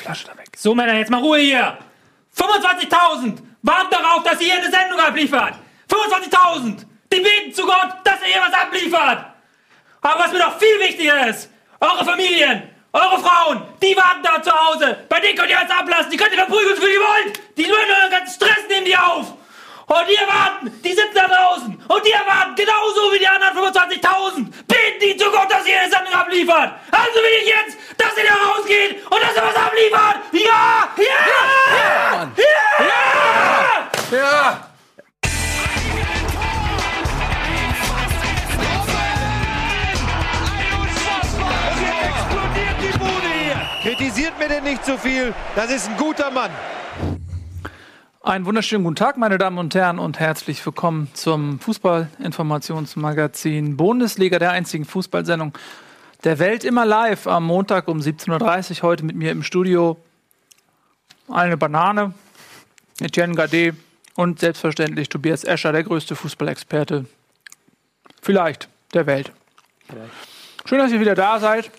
Flasche da weg. So, Männer, jetzt mal Ruhe hier. 25.000 warten darauf, dass ihr hier eine Sendung abliefert. 25.000. Die beten zu Gott, dass er hier was abliefert. Aber was mir noch viel wichtiger ist, eure Familien, eure Frauen, die warten da zu Hause. Bei denen könnt ihr alles ablassen. Die könnt ihr verprügeln, viel ihr wollt. Die wollen euren ganzen Stress nehmen die auf. Und die erwarten, die sitzen da draußen. Und die erwarten, genauso wie die anderen 25.000, beten die zu Gott, dass ihr eine Sendung abliefert. Also will ich jetzt, dass ihr da rausgeht und dass ihr was abliefert. Ja! Ja! Ja! Ja! Ja! Kritisiert mir denn nicht zu viel. Das ist ein guter Mann. Einen wunderschönen guten Tag, meine Damen und Herren, und herzlich willkommen zum Fußballinformationsmagazin Bundesliga, der einzigen Fußballsendung der Welt, immer live am Montag um 17.30 Uhr. Heute mit mir im Studio eine Banane, Etienne Gade und selbstverständlich Tobias Escher, der größte Fußballexperte vielleicht der Welt. Schön, dass ihr wieder da seid.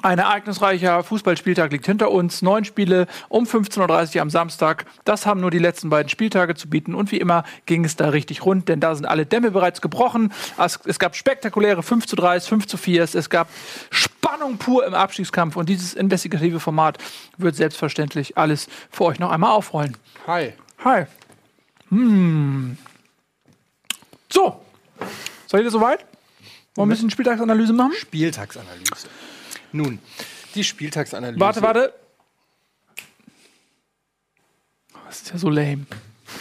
Ein ereignisreicher Fußballspieltag liegt hinter uns. Neun Spiele um 15.30 Uhr am Samstag. Das haben nur die letzten beiden Spieltage zu bieten. Und wie immer ging es da richtig rund, denn da sind alle Dämme bereits gebrochen. Es, gab spektakuläre 5 zu 3, 5 zu 4. Es gab Spannung pur im Abstiegskampf. Und dieses investigative Format wird selbstverständlich alles für euch noch einmal aufrollen. Hi. Hi. Hm. So. Seid ihr soweit? Wollen wir ein bisschen Spieltagsanalyse machen? Spieltagsanalyse. Nun, die Spieltagsanalyse. Warte, warte. Das ist ja so lame.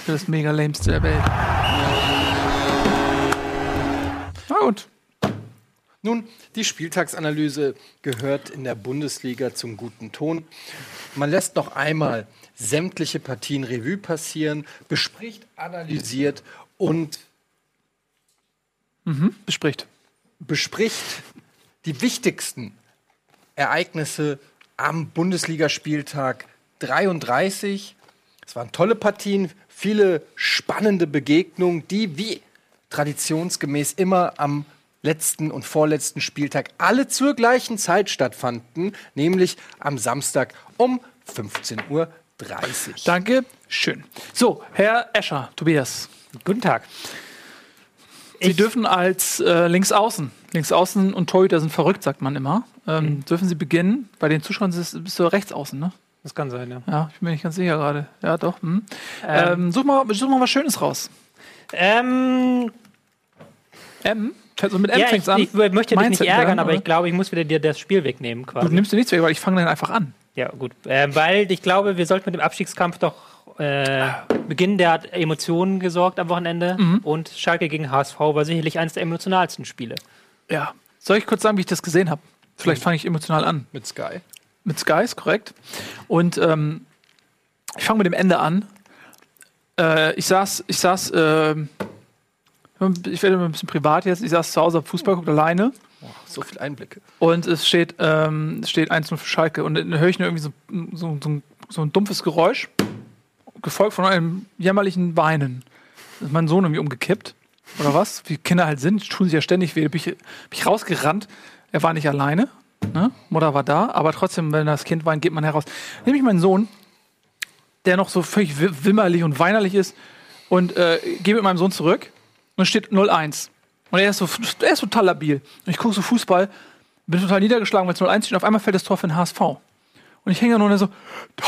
Das ist mega lameste der Welt. Na gut. Nun, die Spieltagsanalyse gehört in der Bundesliga zum guten Ton. Man lässt noch einmal sämtliche Partien Revue passieren, bespricht, analysiert und Bespricht. bespricht die wichtigsten Ereignisse am Bundesligaspieltag 33. Es waren tolle Partien, viele spannende Begegnungen, die wie traditionsgemäß immer am letzten und vorletzten Spieltag alle zur gleichen Zeit stattfanden, nämlich am Samstag um 15.30 Uhr. Danke. Schön. So, Herr Escher, Tobias. Guten Tag. Sie dürfen als äh, Linksaußen, Linksaußen und Torhüter sind verrückt, sagt man immer. Ähm, Dürfen Sie beginnen? Bei den Zuschauern ist- bist du Rechtsaußen, ne? Das kann sein, ja. Ja, ich bin mir nicht ganz sicher gerade. Ja, doch. Hm. Ähm, such, mal, such mal was Schönes raus. Ähm, M? Also mit M ja, ich, fängt's an. ich möchte dich Mindset nicht ärgern, werden, aber ich glaube, ich muss wieder dir das Spiel wegnehmen Du quasi. nimmst dir nichts weg, weil ich fange dann einfach an. Ja, gut. Ähm, weil ich glaube, wir sollten mit dem Abstiegskampf doch äh, beginnen. Der hat Emotionen gesorgt am Wochenende. Und Schalke gegen HSV war sicherlich eines der emotionalsten Spiele. Ja. Soll ich kurz sagen, wie ich das gesehen habe? Vielleicht fange ich emotional an. Mit Sky. Mit Sky ist korrekt. Und ähm, ich fange mit dem Ende an. Äh, ich saß, ich saß, ähm, ich werde ein bisschen privat jetzt. Ich saß zu Hause, hab Fußball guckt alleine. So viele Einblicke. Und es steht, ähm, es steht 1-0 für Schalke. Und dann höre ich nur irgendwie so, so, so, ein, so ein dumpfes Geräusch, gefolgt von einem jämmerlichen Weinen. Ist mein Sohn irgendwie umgekippt? Oder was? Wie Kinder halt sind, tun sich ja ständig weh. Bin ich, bin ich rausgerannt. Er war nicht alleine. Ne? Mutter war da. Aber trotzdem, wenn das Kind weint, geht man heraus. Nehme ich meinen Sohn, der noch so völlig wi- wimmerlich und weinerlich ist, und äh, gehe mit meinem Sohn zurück. Und es steht 0-1. Und er ist, so, er ist total labil. Und ich gucke so Fußball, bin total niedergeschlagen, weil es 0-1 steht. Und auf einmal fällt das Tor für den HSV. Und ich hänge da nur und so, Tor!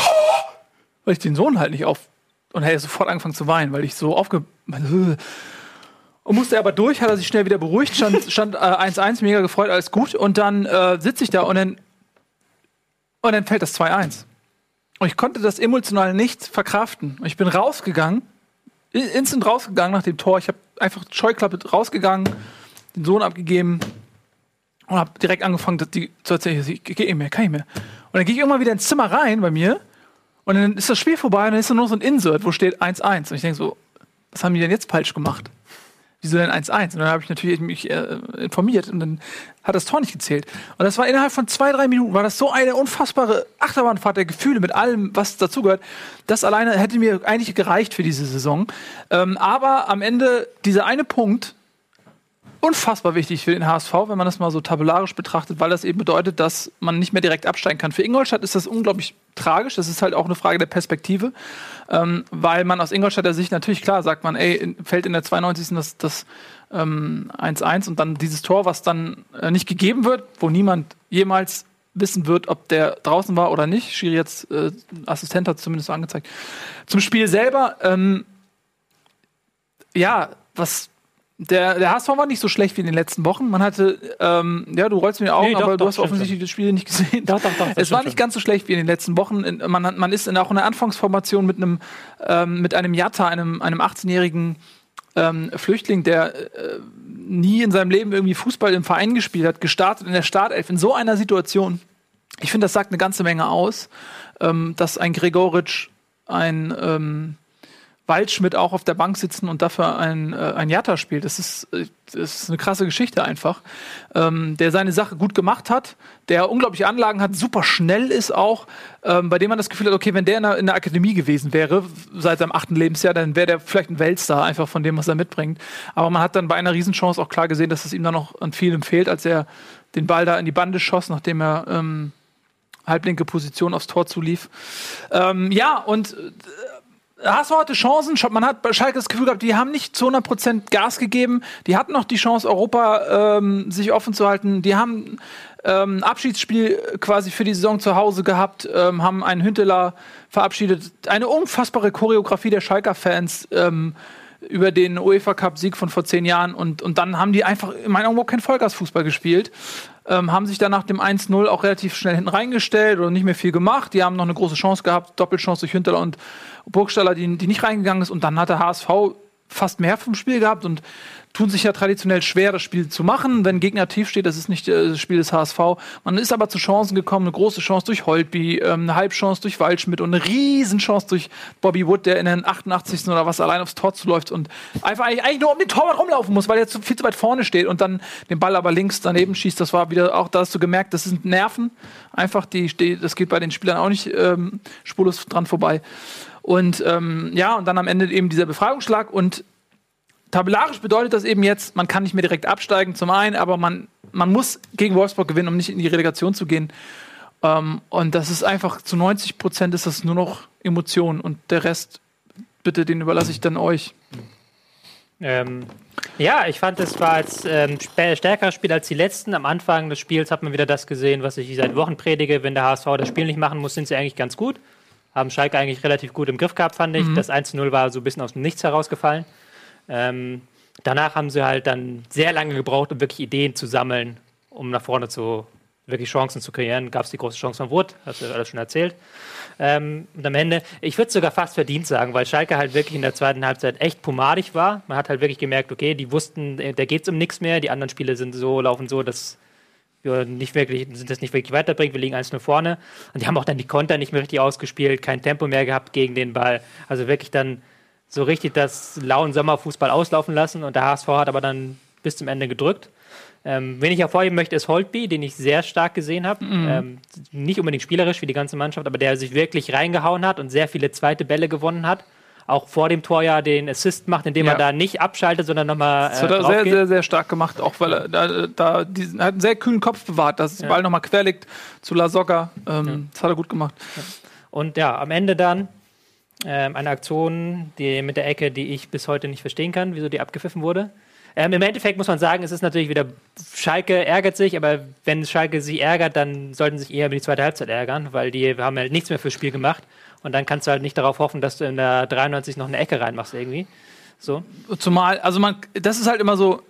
Weil ich den Sohn halt nicht auf. Und er hat sofort angefangen zu weinen, weil ich so aufge. Und musste aber durch, hat er sich schnell wieder beruhigt, stand, stand äh, 1-1, mega gefreut, alles gut. Und dann äh, sitze ich da und dann, und dann fällt das 2-1. Und ich konnte das emotional nicht verkraften. Und ich bin rausgegangen, instant rausgegangen nach dem Tor. Ich habe einfach Scheuklappe rausgegangen, den Sohn abgegeben und habe direkt angefangen, dass die zu erzählen, ich gehe nicht mehr, kann ich mehr. Und dann gehe ich irgendwann wieder ins Zimmer rein bei mir und dann ist das Spiel vorbei und dann ist nur so ein Insert, wo steht 1-1. Und ich denke so, was haben die denn jetzt falsch gemacht? Wieso denn 1-1? Und dann habe ich natürlich mich äh, informiert und dann hat das Tor nicht gezählt. Und das war innerhalb von zwei, drei Minuten, war das so eine unfassbare Achterbahnfahrt der Gefühle mit allem, was dazugehört. Das alleine hätte mir eigentlich gereicht für diese Saison. Ähm, aber am Ende, dieser eine Punkt unfassbar wichtig für den HSV, wenn man das mal so tabellarisch betrachtet, weil das eben bedeutet, dass man nicht mehr direkt absteigen kann. Für Ingolstadt ist das unglaublich tragisch. Das ist halt auch eine Frage der Perspektive, ähm, weil man aus Ingolstadter Sicht natürlich klar sagt man, ey, fällt in der 92. das, das ähm, 1-1 und dann dieses Tor, was dann äh, nicht gegeben wird, wo niemand jemals wissen wird, ob der draußen war oder nicht. Schiri jetzt, äh, Assistent hat es zumindest so angezeigt. Zum Spiel selber, ähm, ja, was der, der HSV war nicht so schlecht wie in den letzten Wochen. Man hatte, ähm, ja, du rollst mir die Augen, Nee, doch, aber du doch, hast stimmt offensichtlich das Spiel nicht gesehen. Doch, doch, doch, Es war nicht ganz so schlecht wie in den letzten Wochen. Man, hat- man ist in, auch in der Anfangsformation mit einem, ähm, mit einem Jatta, einem, einem 18-jährigen ähm, Flüchtling, der äh, nie in seinem Leben irgendwie Fußball im Verein gespielt hat, gestartet in der Startelf. In so einer Situation, ich finde, das sagt eine ganze Menge aus, ähm, dass ein Gregoritsch, ein ähm, Waldschmidt auch auf der Bank sitzen und dafür ein, äh, ein Jatta spielt. Das ist, äh, das ist eine krasse Geschichte einfach. Ähm, der seine Sache gut gemacht hat, der unglaubliche Anlagen hat, super schnell ist auch, ähm, bei dem man das Gefühl hat, okay, wenn der in der, in der Akademie gewesen wäre, seit seinem achten Lebensjahr, dann wäre der vielleicht ein Weltstar, einfach von dem, was er mitbringt. Aber man hat dann bei einer Riesenchance auch klar gesehen, dass es ihm dann noch an vielem fehlt, als er den Ball da in die Bande schoss, nachdem er ähm, halblinke Position aufs Tor zulief. Ähm, ja, und HSV hatte Chancen. Man hat bei Schalke das Gefühl gehabt, die haben nicht zu 100% Gas gegeben. Die hatten noch die Chance, Europa ähm, sich offen zu halten. Die haben ähm, Abschiedsspiel quasi für die Saison zu Hause gehabt, ähm, haben einen Hünteler verabschiedet. Eine unfassbare Choreografie der Schalker-Fans ähm, über den UEFA Cup-Sieg von vor zehn Jahren. Und, und dann haben die einfach in meinen Augen keinen Vollgasfußball gespielt. Ähm, haben sich dann nach dem 1-0 auch relativ schnell hinten reingestellt oder nicht mehr viel gemacht. Die haben noch eine große Chance gehabt, Doppelchance durch Hünteler und Burgstaller, die, die nicht reingegangen ist. Und dann hat der HSV fast mehr vom Spiel gehabt und tun sich ja traditionell schwer, das Spiel zu machen, wenn Gegner tief steht. Das ist nicht äh, das Spiel des HSV. Man ist aber zu Chancen gekommen, eine große Chance durch Holtby, ähm, eine Halbchance durch Waldschmidt und eine Riesenchance durch Bobby Wood, der in den 88. oder was allein aufs Tor zuläuft und einfach eigentlich, eigentlich nur um den Torwart rumlaufen muss, weil er viel zu weit vorne steht und dann den Ball aber links daneben schießt. Das war wieder auch, da hast du gemerkt, das sind Nerven. Einfach, die, die das geht bei den Spielern auch nicht ähm, spurlos dran vorbei. Und ähm, ja, und dann am Ende eben dieser Befreiungsschlag und tabellarisch bedeutet das eben jetzt, man kann nicht mehr direkt absteigen, zum einen, aber man, man muss gegen Wolfsburg gewinnen, um nicht in die Relegation zu gehen. Ähm, und das ist einfach, zu 90 Prozent ist das nur noch Emotion und der Rest, bitte, den überlasse ich dann euch. Ähm, ja, ich fand, es war als ähm, spä- stärkeres Spiel als die letzten. Am Anfang des Spiels hat man wieder das gesehen, was ich seit Wochen predige. Wenn der HSV das Spiel nicht machen muss, sind sie eigentlich ganz gut. Haben Schalke eigentlich relativ gut im Griff gehabt, fand ich. Das 1-0 war so ein bisschen aus dem Nichts herausgefallen. Ähm, danach haben sie halt dann sehr lange gebraucht, um wirklich Ideen zu sammeln, um nach vorne zu wirklich Chancen zu kreieren. Gab es die große Chance von Wood, hast du alles schon erzählt. Ähm, und am Ende, ich würde sogar fast verdient sagen, weil Schalke halt wirklich in der zweiten Halbzeit echt pomadig war. Man hat halt wirklich gemerkt, okay, die wussten, da geht es um nichts mehr. Die anderen Spiele sind so, laufen so, dass wir nicht wirklich, sind das nicht wirklich weiterbringt. Wir liegen 1-0 vorne. Und die haben auch dann die Konter nicht mehr richtig ausgespielt, kein Tempo mehr gehabt gegen den Ball. Also wirklich dann so richtig das lauen Sommerfußball auslaufen lassen. Und der HSV hat aber dann bis zum Ende gedrückt. Ähm, wen ich hervorheben möchte, ist Holtby, den ich sehr stark gesehen habe. Ähm, nicht unbedingt spielerisch wie die ganze Mannschaft, aber der sich wirklich reingehauen hat und sehr viele zweite Bälle gewonnen hat. Auch vor dem Tor ja den Assist macht, indem Ja. er da nicht abschaltet, sondern nochmal. Das Äh, hat er sehr, draufgeht. sehr, sehr stark gemacht, auch weil er da, da diesen, hat einen sehr kühlen Kopf bewahrt, dass der Ball nochmal quer liegt zu La Soga. Ähm, Das hat er gut gemacht. Und ja, am Ende dann ähm, eine Aktion die, mit der Ecke, die ich bis heute nicht verstehen kann, wieso die abgepfiffen wurde. Ähm, Im Endeffekt muss man sagen, es ist natürlich wieder, Schalke ärgert sich, aber wenn Schalke sich ärgert, dann sollten sie sich eher über die zweite Halbzeit ärgern, weil die haben halt nichts mehr fürs Spiel gemacht. Und dann kannst du halt nicht darauf hoffen, dass du in der 93 noch eine Ecke reinmachst irgendwie. So. Zumal, also man, das ist halt immer so,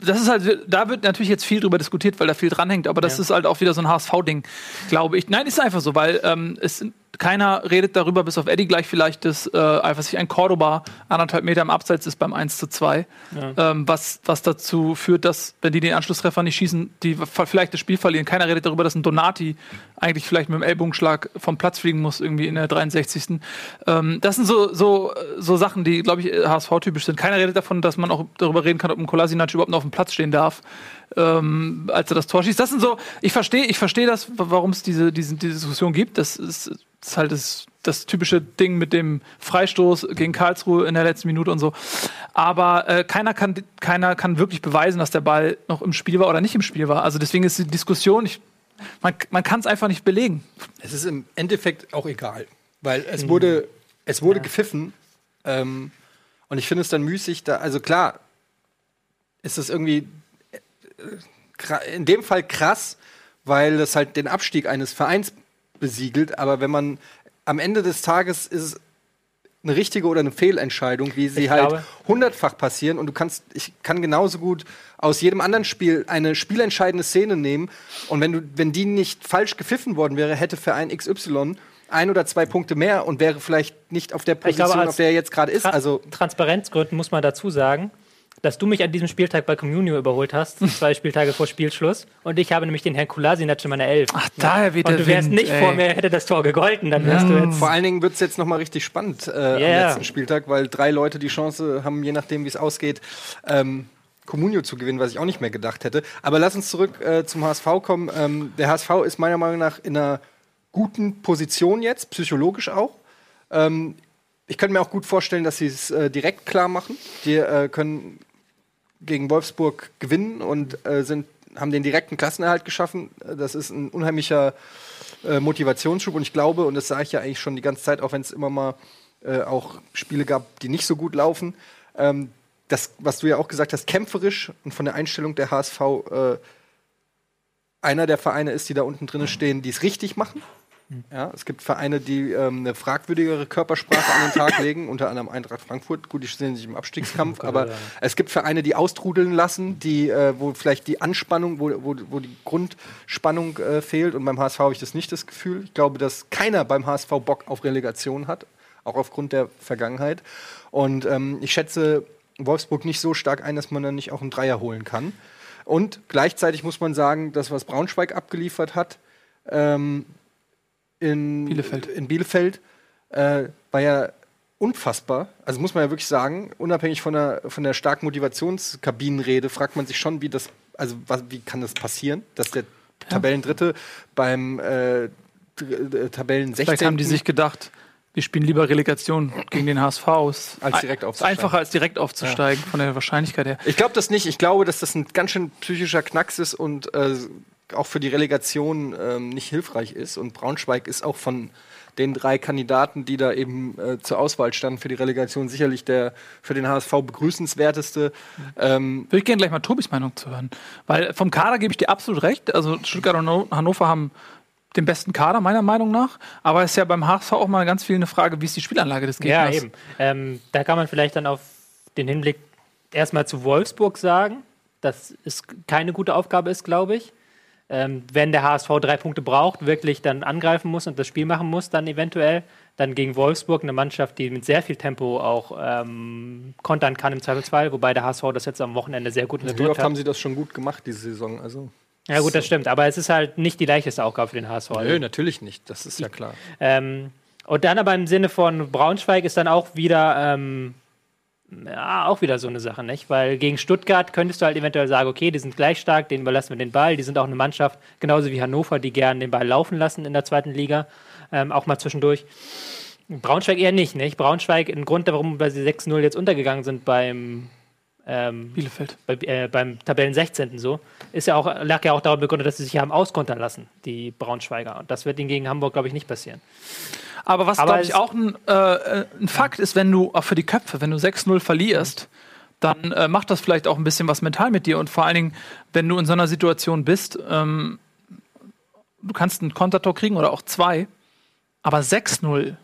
das ist halt, da wird natürlich jetzt viel drüber diskutiert, weil da viel dranhängt, aber das Ja. ist halt auch wieder so ein HSV-Ding, glaube ich. Nein, ist einfach so, weil ähm, es sind- keiner redet darüber, bis auf Eddie gleich vielleicht, dass äh, einfach sich ein Cordoba anderthalb Meter im Abseits ist beim 1 zu 2. Ähm, was, was dazu führt, dass, wenn die den Anschlusstreffer nicht schießen, die vielleicht das Spiel verlieren. Keiner redet darüber, dass ein Donati eigentlich vielleicht mit dem Ellbogenschlag vom Platz fliegen muss, irgendwie in der 63. Ähm, das sind so, so, so Sachen, die, glaube ich, HSV-typisch sind. Keiner redet davon, dass man auch darüber reden kann, ob ein Kolasinac überhaupt noch auf dem Platz stehen darf, ähm, als er das Tor schießt. Das sind so, ich verstehe ich verstehe das, warum es diese, diese, diese Diskussion gibt. Das ist Das ist halt das, das typische Ding mit dem Freistoß gegen Karlsruhe in der letzten Minute und so. Aber äh, keiner, kann, keiner kann wirklich beweisen, dass der Ball noch im Spiel war oder nicht im Spiel war. Also deswegen ist die Diskussion, ich, man, man kann es einfach nicht belegen. Es ist im Endeffekt auch egal, weil es wurde, es wurde gepfiffen. Ähm, und ich finde es dann müßig, da, also klar, ist es irgendwie in dem Fall krass, weil es halt den Abstieg eines Vereins besiegelt. Aber wenn man am Ende des Tages ist es eine richtige oder eine Fehlentscheidung, wie sie Ich halt glaube- hundertfach passieren. Und du kannst, ich kann genauso gut aus jedem anderen Spiel eine spielentscheidende Szene nehmen. Und wenn du, wenn die nicht falsch gepfiffen worden wäre, hätte Verein XY ein oder zwei Punkte mehr und wäre vielleicht nicht auf der glaube, Position, als auf der er jetzt gerade ist. Tra Also Transparenzgründen muss man dazu sagen, dass du mich an diesem Spieltag bei Communio überholt hast, zwei Spieltage vor Spielschluss. Und ich habe nämlich den Herrn Kulasinac in meiner Elf. Ach, daher weht und du wärst Wind, nicht ey. vor mir, hätte das Tor gegolten, dann wärst du jetzt. Vor allen Dingen wird es jetzt noch mal richtig spannend äh, Ja. am letzten Spieltag, weil drei Leute die Chance haben, je nachdem, wie es ausgeht, ähm, Comunio zu gewinnen, was ich auch nicht mehr gedacht hätte. Aber lass uns zurück äh, zum HSV kommen. Ähm, der HSV ist meiner Meinung nach in einer guten Position jetzt, psychologisch auch. Ähm, ich könnte mir auch gut vorstellen, dass sie es äh, direkt klar machen. Die äh, können gegen Wolfsburg gewinnen und äh, sind, haben den direkten Klassenerhalt geschaffen. Das ist ein unheimlicher äh, Motivationsschub und ich glaube, und das sage ich ja eigentlich schon die ganze Zeit, auch wenn es immer mal äh, auch Spiele gab, die nicht so gut laufen, ähm, das, was du ja auch gesagt hast, kämpferisch und von der Einstellung der HSV äh, einer der Vereine ist, die da unten drin stehen, die es richtig machen. Ja, es gibt Vereine, die ähm, eine fragwürdigere Körpersprache an den Tag legen, unter anderem Eintracht Frankfurt. Gut, die stehen sich im Abstiegskampf, aber es gibt Vereine, die austrudeln lassen, die, äh, wo vielleicht die Anspannung, wo, wo, wo die Grundspannung äh, fehlt. Und beim HSV habe ich das nicht das Gefühl. Ich glaube, dass keiner beim HSV Bock auf Relegation hat, auch aufgrund der Vergangenheit. Und ähm, ich schätze Wolfsburg nicht so stark ein, dass man dann nicht auch einen Dreier holen kann. Und gleichzeitig muss man sagen, das, was Braunschweig abgeliefert hat, ähm, in Bielefeld. in Bielefeld äh, war ja unfassbar. Also muss man ja wirklich sagen, unabhängig von der, von der starken Motivationskabinenrede, fragt man sich schon, wie das, also was, wie kann das passieren, dass der Tabellendritte beim äh, äh, Tabellen 16. Vielleicht haben die sich gedacht, wir spielen lieber Relegation gegen den HSV aus. Als direkt aufzusteigen. einfacher als direkt aufzusteigen, von der Wahrscheinlichkeit her. Ich glaube das nicht. Ich glaube, dass das ein ganz schön psychischer Knacks ist und äh, auch für die Relegation ähm, nicht hilfreich ist. Und Braunschweig ist auch von den drei Kandidaten, die da eben äh, zur Auswahl standen für die Relegation, sicherlich der für den HSV begrüßenswerteste. Ähm, Würde ich gerne gleich mal Tobis Meinung zu hören. Weil vom Kader gebe ich dir absolut recht. Also Stuttgart und Hanno- Hannover haben den besten Kader, meiner Meinung nach. Aber es ist ja beim HSV auch mal ganz viel eine Frage, wie ist die Spielanlage des Ja, Gegners? eben. Ähm, da kann man vielleicht dann auf den Hinblick erstmal zu Wolfsburg sagen, dass es keine gute Aufgabe ist, glaube ich. Ähm, wenn der HSV drei Punkte braucht, wirklich dann angreifen muss und das Spiel machen muss, dann eventuell, dann gegen Wolfsburg, eine Mannschaft, die mit sehr viel Tempo auch ähm, kontern kann im Zweifelsfall, wobei der HSV das jetzt am Wochenende sehr gut wie unterdrückt oft hat. haben sie das schon gut gemacht diese Saison? Also Ja gut, das stimmt, aber es ist halt nicht die leichteste Aufgabe für den HSV. nö, natürlich nicht. Das ist ja klar. Ähm, und dann aber im Sinne von Braunschweig ist dann auch wieder, ähm, ja, auch wieder so eine Sache, nicht? Weil gegen Stuttgart könntest du halt eventuell sagen, okay, die sind gleich stark, denen überlassen wir den Ball. Die sind auch eine Mannschaft, genauso wie Hannover, die gern den Ball laufen lassen in der zweiten Liga, ähm, auch mal zwischendurch. Braunschweig eher nicht, nicht? Braunschweig, ein Grund, warum sie 6-0 jetzt untergegangen sind beim ähm, Bielefeld. bei, äh, beim Tabellen 16. so, ist ja auch, lag ja auch daran begründet, dass sie sich haben auskontern lassen, die Braunschweiger. Und das wird ihnen gegen Hamburg, glaube ich, nicht passieren. Aber was, glaube ich, auch ein, äh, ein Fakt ist, wenn du auch für die Köpfe, wenn du 6-0 verlierst, dann äh, macht das vielleicht auch ein bisschen was mental mit dir. Und vor allen Dingen, wenn du in so einer Situation bist, ähm, du kannst einen Kontertor kriegen oder auch zwei, aber 6-0,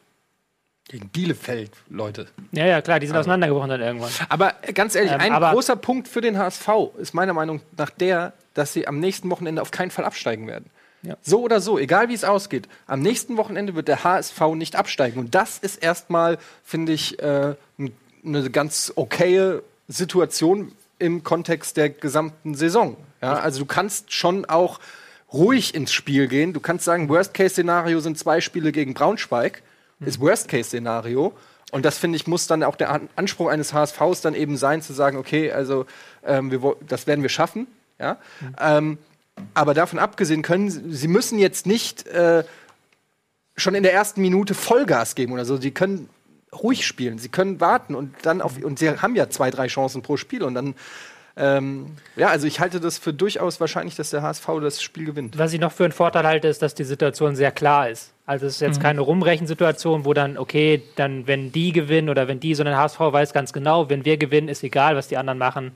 Gegen Bielefeld, Leute. Ja, ja, klar, die sind auseinandergebrochen dann irgendwann. Aber äh, ganz ehrlich, Ähm, ein großer Punkt für den HSV ist meiner Meinung nach der, dass sie am nächsten Wochenende auf keinen Fall absteigen werden. Ja. So oder so, egal wie es ausgeht, am nächsten Wochenende wird der HSV nicht absteigen. Und das ist erstmal, finde ich, äh, eine ganz okaye Situation im Kontext der gesamten Saison. Ja, also du kannst schon auch ruhig ins Spiel gehen. Du kannst sagen, Worst-Case-Szenario sind zwei Spiele gegen Braunschweig. Ist Worst-Case-Szenario. Und das, finde ich, muss dann auch der An Anspruch eines HSVs dann eben sein, zu sagen, okay, also ähm, wir, das werden wir schaffen. Ja? Ähm, aber davon abgesehen können sie, müssen jetzt nicht äh, schon in der ersten Minute Vollgas geben oder so. Sie können ruhig spielen, sie können warten und dann auf und sie haben ja zwei, drei Chancen pro Spiel und dann ähm, ja, also ich halte das für durchaus wahrscheinlich, dass der HSV das Spiel gewinnt. Was ich noch für einen Vorteil halte, ist, dass die Situation sehr klar ist. Also es ist jetzt keine Rumrechensituation, wo dann, okay, dann wenn die gewinnen oder wenn die, sondern HSV weiß ganz genau, wenn wir gewinnen, ist egal, was die anderen machen.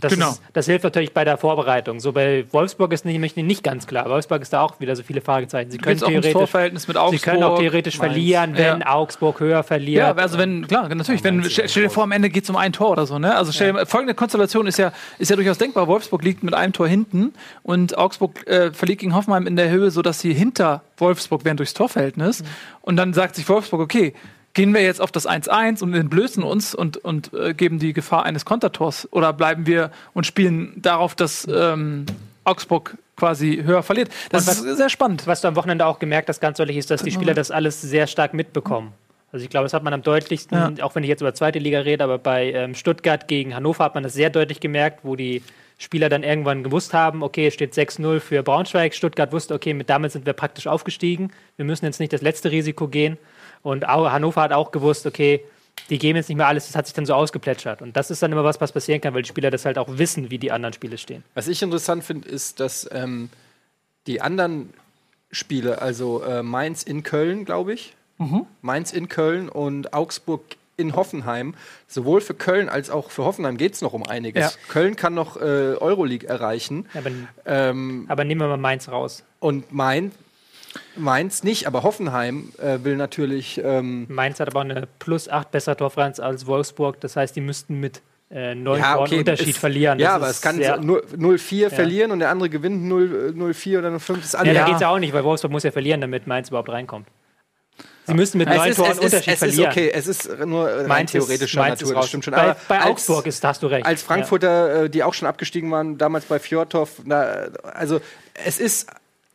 Das, Genau. ist, das hilft natürlich bei der Vorbereitung. So bei Wolfsburg ist nämlich nicht ganz klar. Wolfsburg ist da auch wieder so viele Fragezeichen. Sie können theoretisch, Torverhältnis mit sie Augsburg. können auch theoretisch Mainz. verlieren, wenn Ja. Augsburg höher verliert. Ja, also wenn, klar, natürlich, wenn, stell, stell dir vor, am Ende geht es um ein Tor oder so, ne? Also stell dir, folgende Konstellation ist ja, ist ja durchaus denkbar. Wolfsburg liegt mit einem Tor hinten und Augsburg äh, verliert gegen Hoffenheim in der Höhe, sodass sie hinter Wolfsburg wären durchs Torverhältnis. Und dann sagt sich Wolfsburg, okay, gehen wir jetzt auf das 1-1 und entblößen uns und, und äh, geben die Gefahr eines Kontertors oder bleiben wir und spielen darauf, dass ähm, Augsburg quasi höher verliert. Das was- ist sehr spannend. Was du am Wochenende auch gemerkt hast, ganz deutlich, ist, dass die Spieler das alles sehr stark mitbekommen. Also ich glaube, das hat man am deutlichsten, Ja. auch wenn ich jetzt über zweite Liga rede, aber bei ähm, Stuttgart gegen Hannover hat man das sehr deutlich gemerkt, wo die Spieler dann irgendwann gewusst haben, okay, es steht 6-0 für Braunschweig. Stuttgart wusste, okay, mit damit sind wir praktisch aufgestiegen. Wir müssen jetzt nicht das letzte Risiko gehen. Und auch, Hannover hat auch gewusst, okay, die geben jetzt nicht mehr alles, das hat sich dann so ausgeplätschert. Und das ist dann immer was, was passieren kann, weil die Spieler das halt auch wissen, wie die anderen Spiele stehen. Was ich interessant finde, ist, dass ähm, die anderen Spiele, also äh, Mainz in Köln, glaube ich, Mainz in Köln und Augsburg in Hoffenheim, sowohl für Köln als auch für Hoffenheim geht es noch um einiges. Ja. Köln kann noch äh, Euroleague erreichen Aber, ähm, aber nehmen wir mal Mainz raus. und Mainz, Mainz nicht, aber Hoffenheim äh, will natürlich ähm, Mainz hat aber eine plus 8 besser Torfrequenz als Wolfsburg. Das heißt, die müssten mit äh, neun Toren Unterschied es- verlieren. Ja, Das aber ist es kann sehr- nur 0-4 verlieren und der andere gewinnt 0 0-4 oder 0-5. Das ist Ja, da Ja. geht es ja auch nicht, weil Wolfsburg muss ja verlieren, damit Mainz überhaupt reinkommt. Sie müssen mit neun ist, Toren ist, Unterschied es ist verlieren. okay, es ist nur rein Mainz ist- theoretischer Mainz ist Natur, das stimmt schon. Bei, Aber bei als, Augsburg ist, hast du recht. als Frankfurter, äh, die auch schon abgestiegen waren, damals bei Fjordhoff, also es ist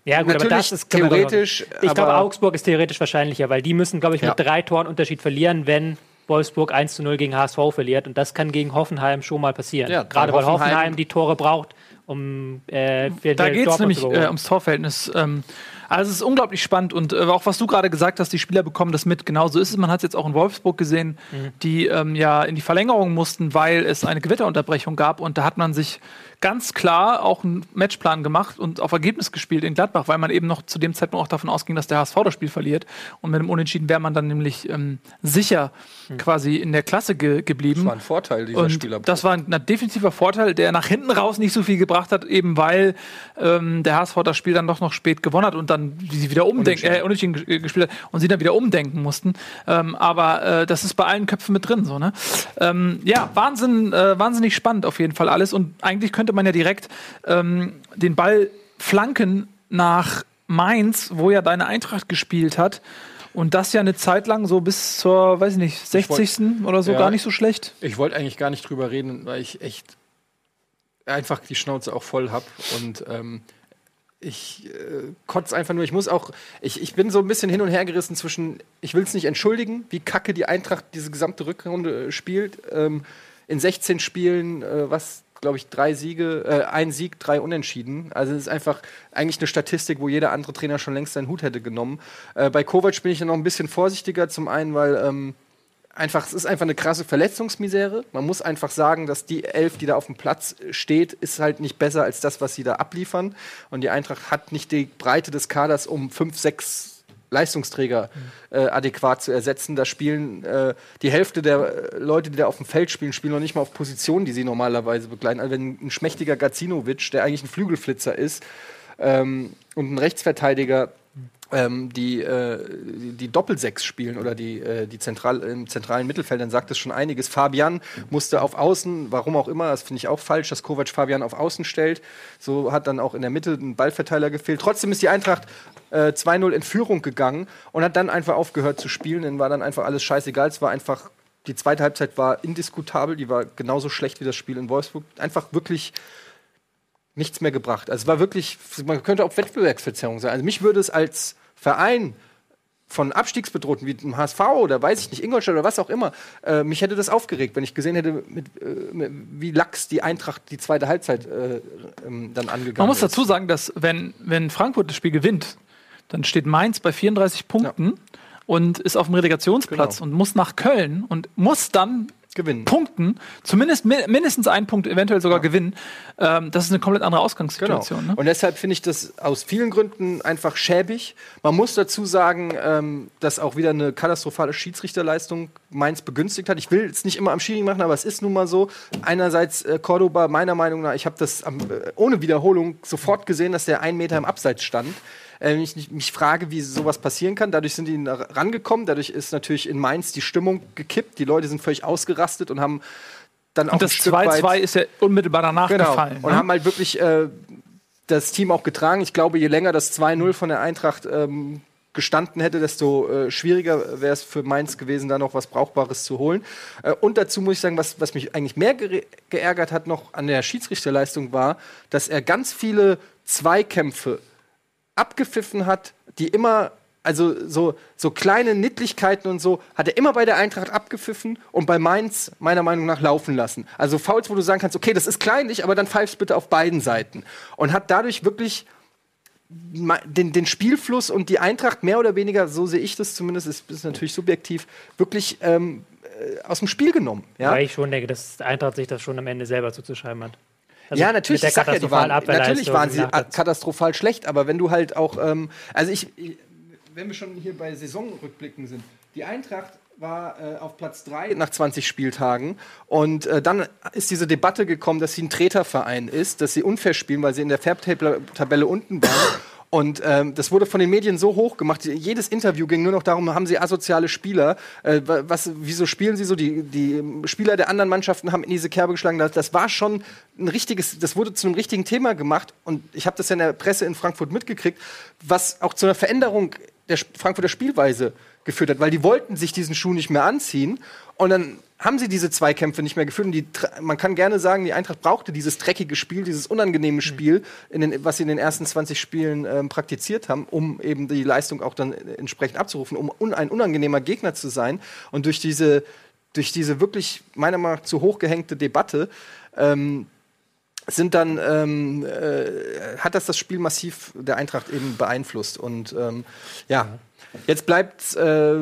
Ja, gut, aber natürlich das ist doch- theoretisch, Ich glaube, aber- Augsburg ist theoretisch wahrscheinlicher, weil die müssen, glaube ich, mit Ja. drei Toren Unterschied verlieren, wenn Wolfsburg 1 zu 0 gegen HSV verliert. Und das kann gegen Hoffenheim schon mal passieren. Ja, Gerade weil Hoffenheim, Hoffenheim die Tore braucht, um äh, Da geht es nämlich äh, ums Torverhältnis. Ähm, also es ist unglaublich spannend und äh, auch was du gerade gesagt hast, die Spieler bekommen das mit. Genauso ist es. Man hat es jetzt auch in Wolfsburg gesehen, die ähm, ja in die Verlängerung mussten, weil es eine Gewitterunterbrechung gab und da hat man sich ganz klar auch einen Matchplan gemacht und auf Ergebnis gespielt in Gladbach, weil man eben noch zu dem Zeitpunkt auch davon ausging, dass der HSV das Spiel verliert und mit dem Unentschieden wäre man dann nämlich ähm, sicher quasi in der Klasse ge geblieben. das war ein Vorteil dieser Und Spieler. das war ein, ein definitiver Vorteil, der nach hinten raus nicht so viel gebracht hat, eben weil ähm, der HSV das Spiel dann doch noch spät gewonnen hat und dann sie wieder umdenken, äh, unentschieden ges- gespielt hat und sie dann wieder umdenken mussten. Ähm, aber äh, das ist bei allen Köpfen mit drin, so ne? Ähm, ja, Wahnsinn, äh, wahnsinnig spannend auf jeden Fall alles und eigentlich könnte man ja direkt ähm, den Ball flanken nach Mainz, wo ja deine Eintracht gespielt hat. Und das ja eine Zeit lang so bis zur, weiß ich nicht, 60. oder so Ja. gar nicht so schlecht. Ich wollte eigentlich gar nicht drüber reden, weil ich echt einfach die Schnauze auch voll habe und ähm, ich äh, kotze einfach nur. Ich muss auch, ich, ich bin so ein bisschen hin und her gerissen zwischen, ich will es nicht entschuldigen, wie kacke die Eintracht diese gesamte Rückrunde äh, spielt. Ähm, in 16 Spielen, äh, was glaube ich, drei Siege, äh, ein Sieg, drei Unentschieden. Also es ist einfach eigentlich eine Statistik, wo jeder andere Trainer schon längst seinen Hut hätte genommen. Äh, bei Kovac bin ich dann noch ein bisschen vorsichtiger, zum einen, weil ähm, einfach, es ist einfach eine krasse Verletzungsmisere. Man muss einfach sagen, dass die Elf, die da auf dem Platz steht, ist halt nicht besser als das, was sie da abliefern. Und die Eintracht hat nicht die Breite des Kaders, um fünf, sechs Leistungsträger äh, adäquat zu ersetzen. Da spielen äh, die Hälfte der äh, Leute, die da auf dem Feld spielen, spielen noch nicht mal auf Positionen, die sie normalerweise begleiten. Also wenn ein schmächtiger Gacinovic, der eigentlich ein Flügelflitzer ist, ähm, und ein Rechtsverteidiger ähm, die, äh, die, Doppelsechs spielen oder die, äh, die zentral, im zentralen Mittelfeld, dann sagt das schon einiges. Fabian musste auf Außen, warum auch immer, das finde ich auch falsch, dass Kovac Fabian auf Außen stellt. So hat dann auch in der Mitte ein Ballverteiler gefehlt. Trotzdem ist die Eintracht äh, 2-0 in Führung gegangen und hat dann einfach aufgehört zu spielen. Dann war dann einfach alles scheißegal. Es war einfach, die zweite Halbzeit war indiskutabel, die war genauso schlecht wie das Spiel in Wolfsburg. Einfach wirklich nichts mehr gebracht. Also es war wirklich, man könnte auch Wettbewerbsverzerrung sein. Also mich würde es als Verein von Abstiegsbedrohten wie dem HSV oder weiß ich nicht, Ingolstadt oder was auch immer, äh, mich hätte das aufgeregt, wenn ich gesehen hätte, mit, äh, wie lax die Eintracht die zweite Halbzeit äh, ähm, dann angegangen Man muss ist. dazu sagen, dass wenn, wenn Frankfurt das Spiel gewinnt, dann steht Mainz bei 34 Punkten und ist auf dem Relegationsplatz Genau. und muss nach Köln und muss dann Gewinnen. punkten, zumindest mi mindestens einen Punkt, eventuell sogar gewinnen. Ähm, das ist eine komplett andere Genau. Ausgangssituation. Ne? Und deshalb finde ich das aus vielen Gründen einfach schäbig. Man muss dazu sagen, ähm, dass auch wieder eine katastrophale Schiedsrichterleistung Mainz begünstigt hat. Ich will es nicht immer am Schiri machen, aber es ist nun mal so. Einerseits äh, Cordoba, meiner Meinung nach, ich habe das am, äh, ohne Wiederholung sofort gesehen, dass der einen Meter im Abseits stand. Äh, ich mich frage, wie sowas passieren kann. Dadurch sind die rangekommen. Dadurch ist natürlich in Mainz die Stimmung gekippt. Die Leute sind völlig ausgerastet und haben dann auch Und das ein Stück weit 2-2 ist ja unmittelbar danach genau. gefallen. Und ne? haben halt wirklich äh, das Team auch getragen. Ich glaube, je länger das 2-0 von der Eintracht ähm, gestanden hätte, desto äh, schwieriger wäre es für Mainz gewesen, da noch was Brauchbares zu holen. Äh, und dazu muss ich sagen, was, was mich eigentlich mehr gere- geärgert hat noch an der Schiedsrichterleistung war, dass er ganz viele Zweikämpfe abgepfiffen hat, die immer, also so, so kleine Nittlichkeiten und so, hat er immer bei der Eintracht abgepfiffen und bei Mainz meiner Meinung nach laufen lassen. Also Fouls, wo du sagen kannst, okay, das ist kleinlich, aber dann pfeifst bitte auf beiden Seiten. Und hat dadurch wirklich den, den Spielfluss und die Eintracht mehr oder weniger, so sehe ich das zumindest, ist, ist natürlich subjektiv, wirklich ähm, äh, aus dem Spiel genommen. Ja? Weil ich schon denke, dass Eintracht sich das schon am Ende selber zuzuschreiben hat. Also ja, natürlich, mit ich der sag ja, die waren, natürlich waren sie katastrophal schlecht, aber wenn du halt auch, ähm, also ich, ich, wenn wir schon hier bei Saisonrückblicken sind, die Eintracht war äh, auf Platz 3 nach 20 Spieltagen und äh, dann ist diese Debatte gekommen, dass sie ein Treterverein ist, dass sie unfair spielen, weil sie in der Färbtabelle unten waren. Und ähm, das wurde von den Medien so hoch gemacht. Jedes Interview ging nur noch darum, haben sie asoziale Spieler? Äh, wa- was, wieso spielen sie so? Die, die Spieler der anderen Mannschaften haben in diese Kerbe geschlagen. Das, das war schon ein richtiges, das wurde zu einem richtigen Thema gemacht. Und ich habe das ja in der Presse in Frankfurt mitgekriegt, was auch zu einer Veränderung der Frankfurter Spielweise geführt hat, weil die wollten sich diesen Schuh nicht mehr anziehen. Und dann haben sie diese Zweikämpfe nicht mehr geführt. Und die, man kann gerne sagen, die Eintracht brauchte dieses dreckige Spiel, dieses unangenehme Spiel, in den, was sie in den ersten 20 Spielen ähm, praktiziert haben, um eben die Leistung auch dann äh, entsprechend abzurufen, um un, ein unangenehmer Gegner zu sein. Und durch diese, durch diese wirklich meiner Meinung nach zu hoch gehängte Debatte ähm, sind dann ähm, äh, hat das das Spiel massiv der Eintracht eben beeinflusst und ähm, ja jetzt bleibt äh,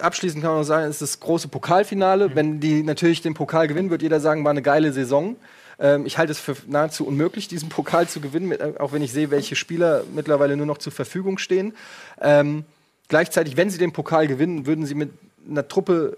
abschließend kann man noch sagen es ist das große Pokalfinale. Wenn die natürlich den Pokal gewinnen wird jeder sagen war eine geile Saison. Ähm, ich halte es für nahezu unmöglich diesen Pokal zu gewinnen mit, äh, auch wenn ich sehe welche Spieler mittlerweile nur noch zur Verfügung stehen. Ähm, gleichzeitig wenn sie den Pokal gewinnen würden sie mit einer Truppe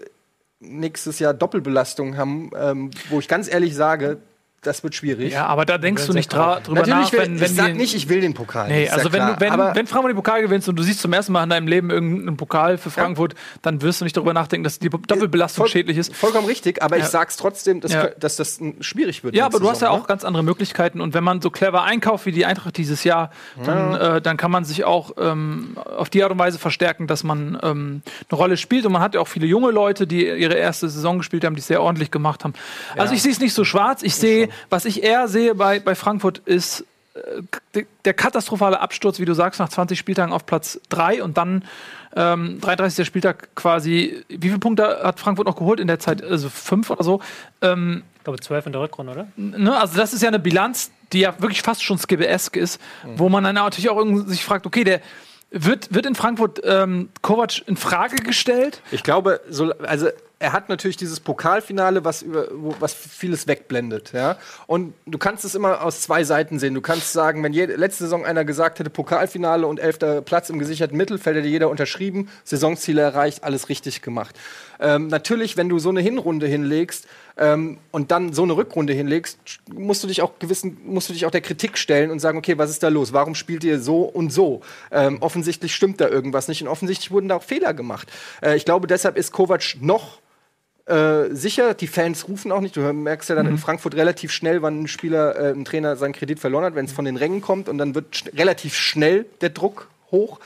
nächstes Jahr Doppelbelastung haben ähm, wo ich ganz ehrlich sage das wird schwierig ja, aber da denkst du nicht dra drüber Natürlich nach, will, wenn, wenn ich sag nicht, ich will den Pokal. Nee, ja also wenn, klar. du, wenn, wenn Frankfurt den Pokal gewinnst und du siehst zum ersten Mal in deinem Leben irgendeinen Pokal für Frankfurt, dann wirst du nicht darüber nachdenken, dass die Doppelbelastung voll- schädlich ist. Vollkommen richtig, aber Ja. ich sag's trotzdem, dass, Ja. dass das schwierig wird. Ja, aber du hast ja auch ganz andere Möglichkeiten und wenn man so clever einkauft wie die Eintracht dieses Jahr, dann, äh, dann kann man sich auch ähm, auf die Art und Weise verstärken, dass man ähm, eine Rolle spielt und man hat ja auch viele junge Leute, die ihre erste Saison gespielt haben, die es sehr ordentlich gemacht haben. Also ich sehe es nicht so schwarz. Ich sehe, was ich eher sehe bei, bei Frankfurt ist äh, der katastrophale Absturz, wie du sagst, nach 20 Spieltagen auf Platz 3 und dann ähm, 33. Spieltag quasi, wie viele Punkte hat Frankfurt noch geholt in der Zeit? Also fünf oder so. Ähm, Ich glaube, zwölf in der Rückrunde, oder? ne, also das ist ja eine Bilanz, die ja wirklich fast schon skibbeesk ist, wo man dann natürlich auch irgendwie sich fragt, okay, der wird, wird in Frankfurt ähm, Kovac in Frage gestellt? Ich glaube, so, also er hat natürlich dieses Pokalfinale, was, über, was vieles wegblendet. Ja? Und du kannst es immer aus zwei Seiten sehen. Du kannst sagen, wenn jede, letzte Saison einer gesagt hätte, Pokalfinale und elfter Platz im gesicherten Mittelfeld, hätte jeder unterschrieben, Saisonziele erreicht, alles richtig gemacht. Ähm, natürlich, wenn du so eine Hinrunde hinlegst ähm, und dann so eine Rückrunde hinlegst, musst du dich auch gewissen, musst du dich auch der Kritik stellen und sagen, okay, was ist da los? Warum spielt ihr so und so? Ähm, offensichtlich stimmt da irgendwas nicht und offensichtlich wurden da auch Fehler gemacht. Äh, ich glaube, deshalb ist Kovac noch äh, sicher. Die Fans rufen auch nicht. Du merkst ja dann in Frankfurt relativ schnell, wann ein Spieler, äh, ein Trainer seinen Kredit verloren hat, wenn es von den Rängen kommt und dann wird sch relativ schnell der Druck hoch.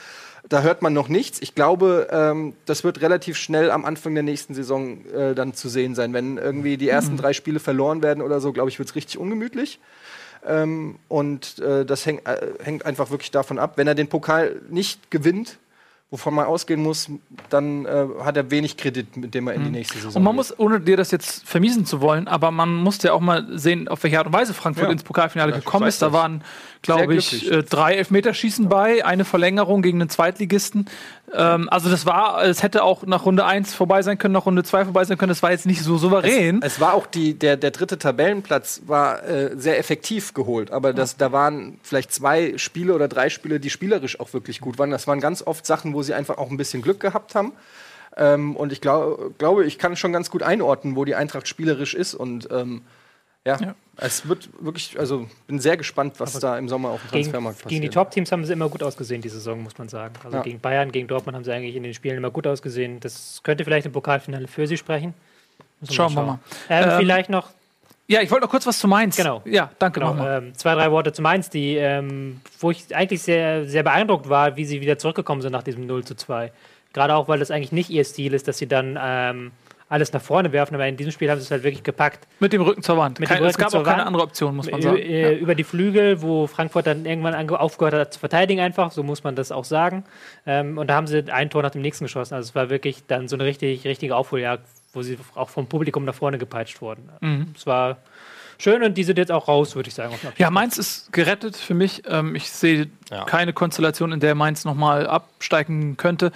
Da hört man noch nichts. Ich glaube, ähm, das wird relativ schnell am Anfang der nächsten Saison äh, dann zu sehen sein. Wenn irgendwie die ersten drei Spiele verloren werden oder so, glaube ich, wird es richtig ungemütlich. Ähm, und äh, das häng, äh, hängt einfach wirklich davon ab. Wenn er den Pokal nicht gewinnt, wovon man ausgehen muss, dann äh, hat er wenig Kredit, mit dem er in die nächste Saison Mhm. Und man geht. muss, ohne dir das jetzt vermiesen zu wollen, aber man musste ja auch mal sehen, auf welche Art und Weise Frankfurt Ja. ins Pokalfinale Ja, gekommen ist. Da waren, glaube ich, äh, drei Elfmeterschießen bei, eine Verlängerung gegen einen Zweitligisten. Ähm, also das war, es hätte auch nach Runde 1 vorbei sein können, nach Runde 2 vorbei sein können. Das war jetzt nicht so souverän. Es war auch die, der, der dritte Tabellenplatz war äh, sehr effektiv geholt, aber das, da waren vielleicht zwei Spiele oder drei Spiele, die spielerisch auch wirklich gut waren. Das waren ganz oft Sachen, wo sie einfach auch ein bisschen Glück gehabt haben. Ähm, und ich glaub, glaube, ich kann schon ganz gut einordnen, wo die Eintracht spielerisch ist. Und ähm, ja, Ja. Es wird wirklich, also bin sehr gespannt, was da im Sommer auf dem Gegen, Transfermarkt gegen passiert. die Top-Teams haben sie immer gut ausgesehen, die Saison, muss man sagen. Also Ja. gegen Bayern, gegen Dortmund haben sie eigentlich in den Spielen immer gut ausgesehen. Das könnte vielleicht im Pokalfinale für sie sprechen. Müssen Schauen wir Ähm, Ähm, vielleicht noch ja, ich wollte noch kurz was zu Mainz. Genau. Ja, danke Genau, nochmal. ähm, zwei, drei Worte zu Mainz, die, ähm, wo ich eigentlich sehr, sehr beeindruckt war, wie sie wieder zurückgekommen sind nach diesem 0 zu 2. Gerade auch, weil das eigentlich nicht ihr Stil ist, dass sie dann ähm, alles nach vorne werfen, aber in diesem Spiel haben sie es halt wirklich gepackt. Mit dem Rücken zur Wand. Kein, dem es Rücken gab auch keine Wand. andere Option, muss man sagen. äh, Über die Flügel, wo Frankfurt dann irgendwann aufgehört hat zu verteidigen einfach, so muss man das auch sagen. Ähm, und da haben sie ein Tor nach dem nächsten geschossen. Also es war wirklich dann so eine richtig, richtige Aufholjagd, wo sie auch vom Publikum nach vorne gepeitscht wurden. Es war schön und die sind jetzt auch raus, würde ich sagen. Ja, Mainz ist gerettet für mich. Ähm, ich sehe Ja. keine Konstellation, in der Mainz nochmal absteigen könnte.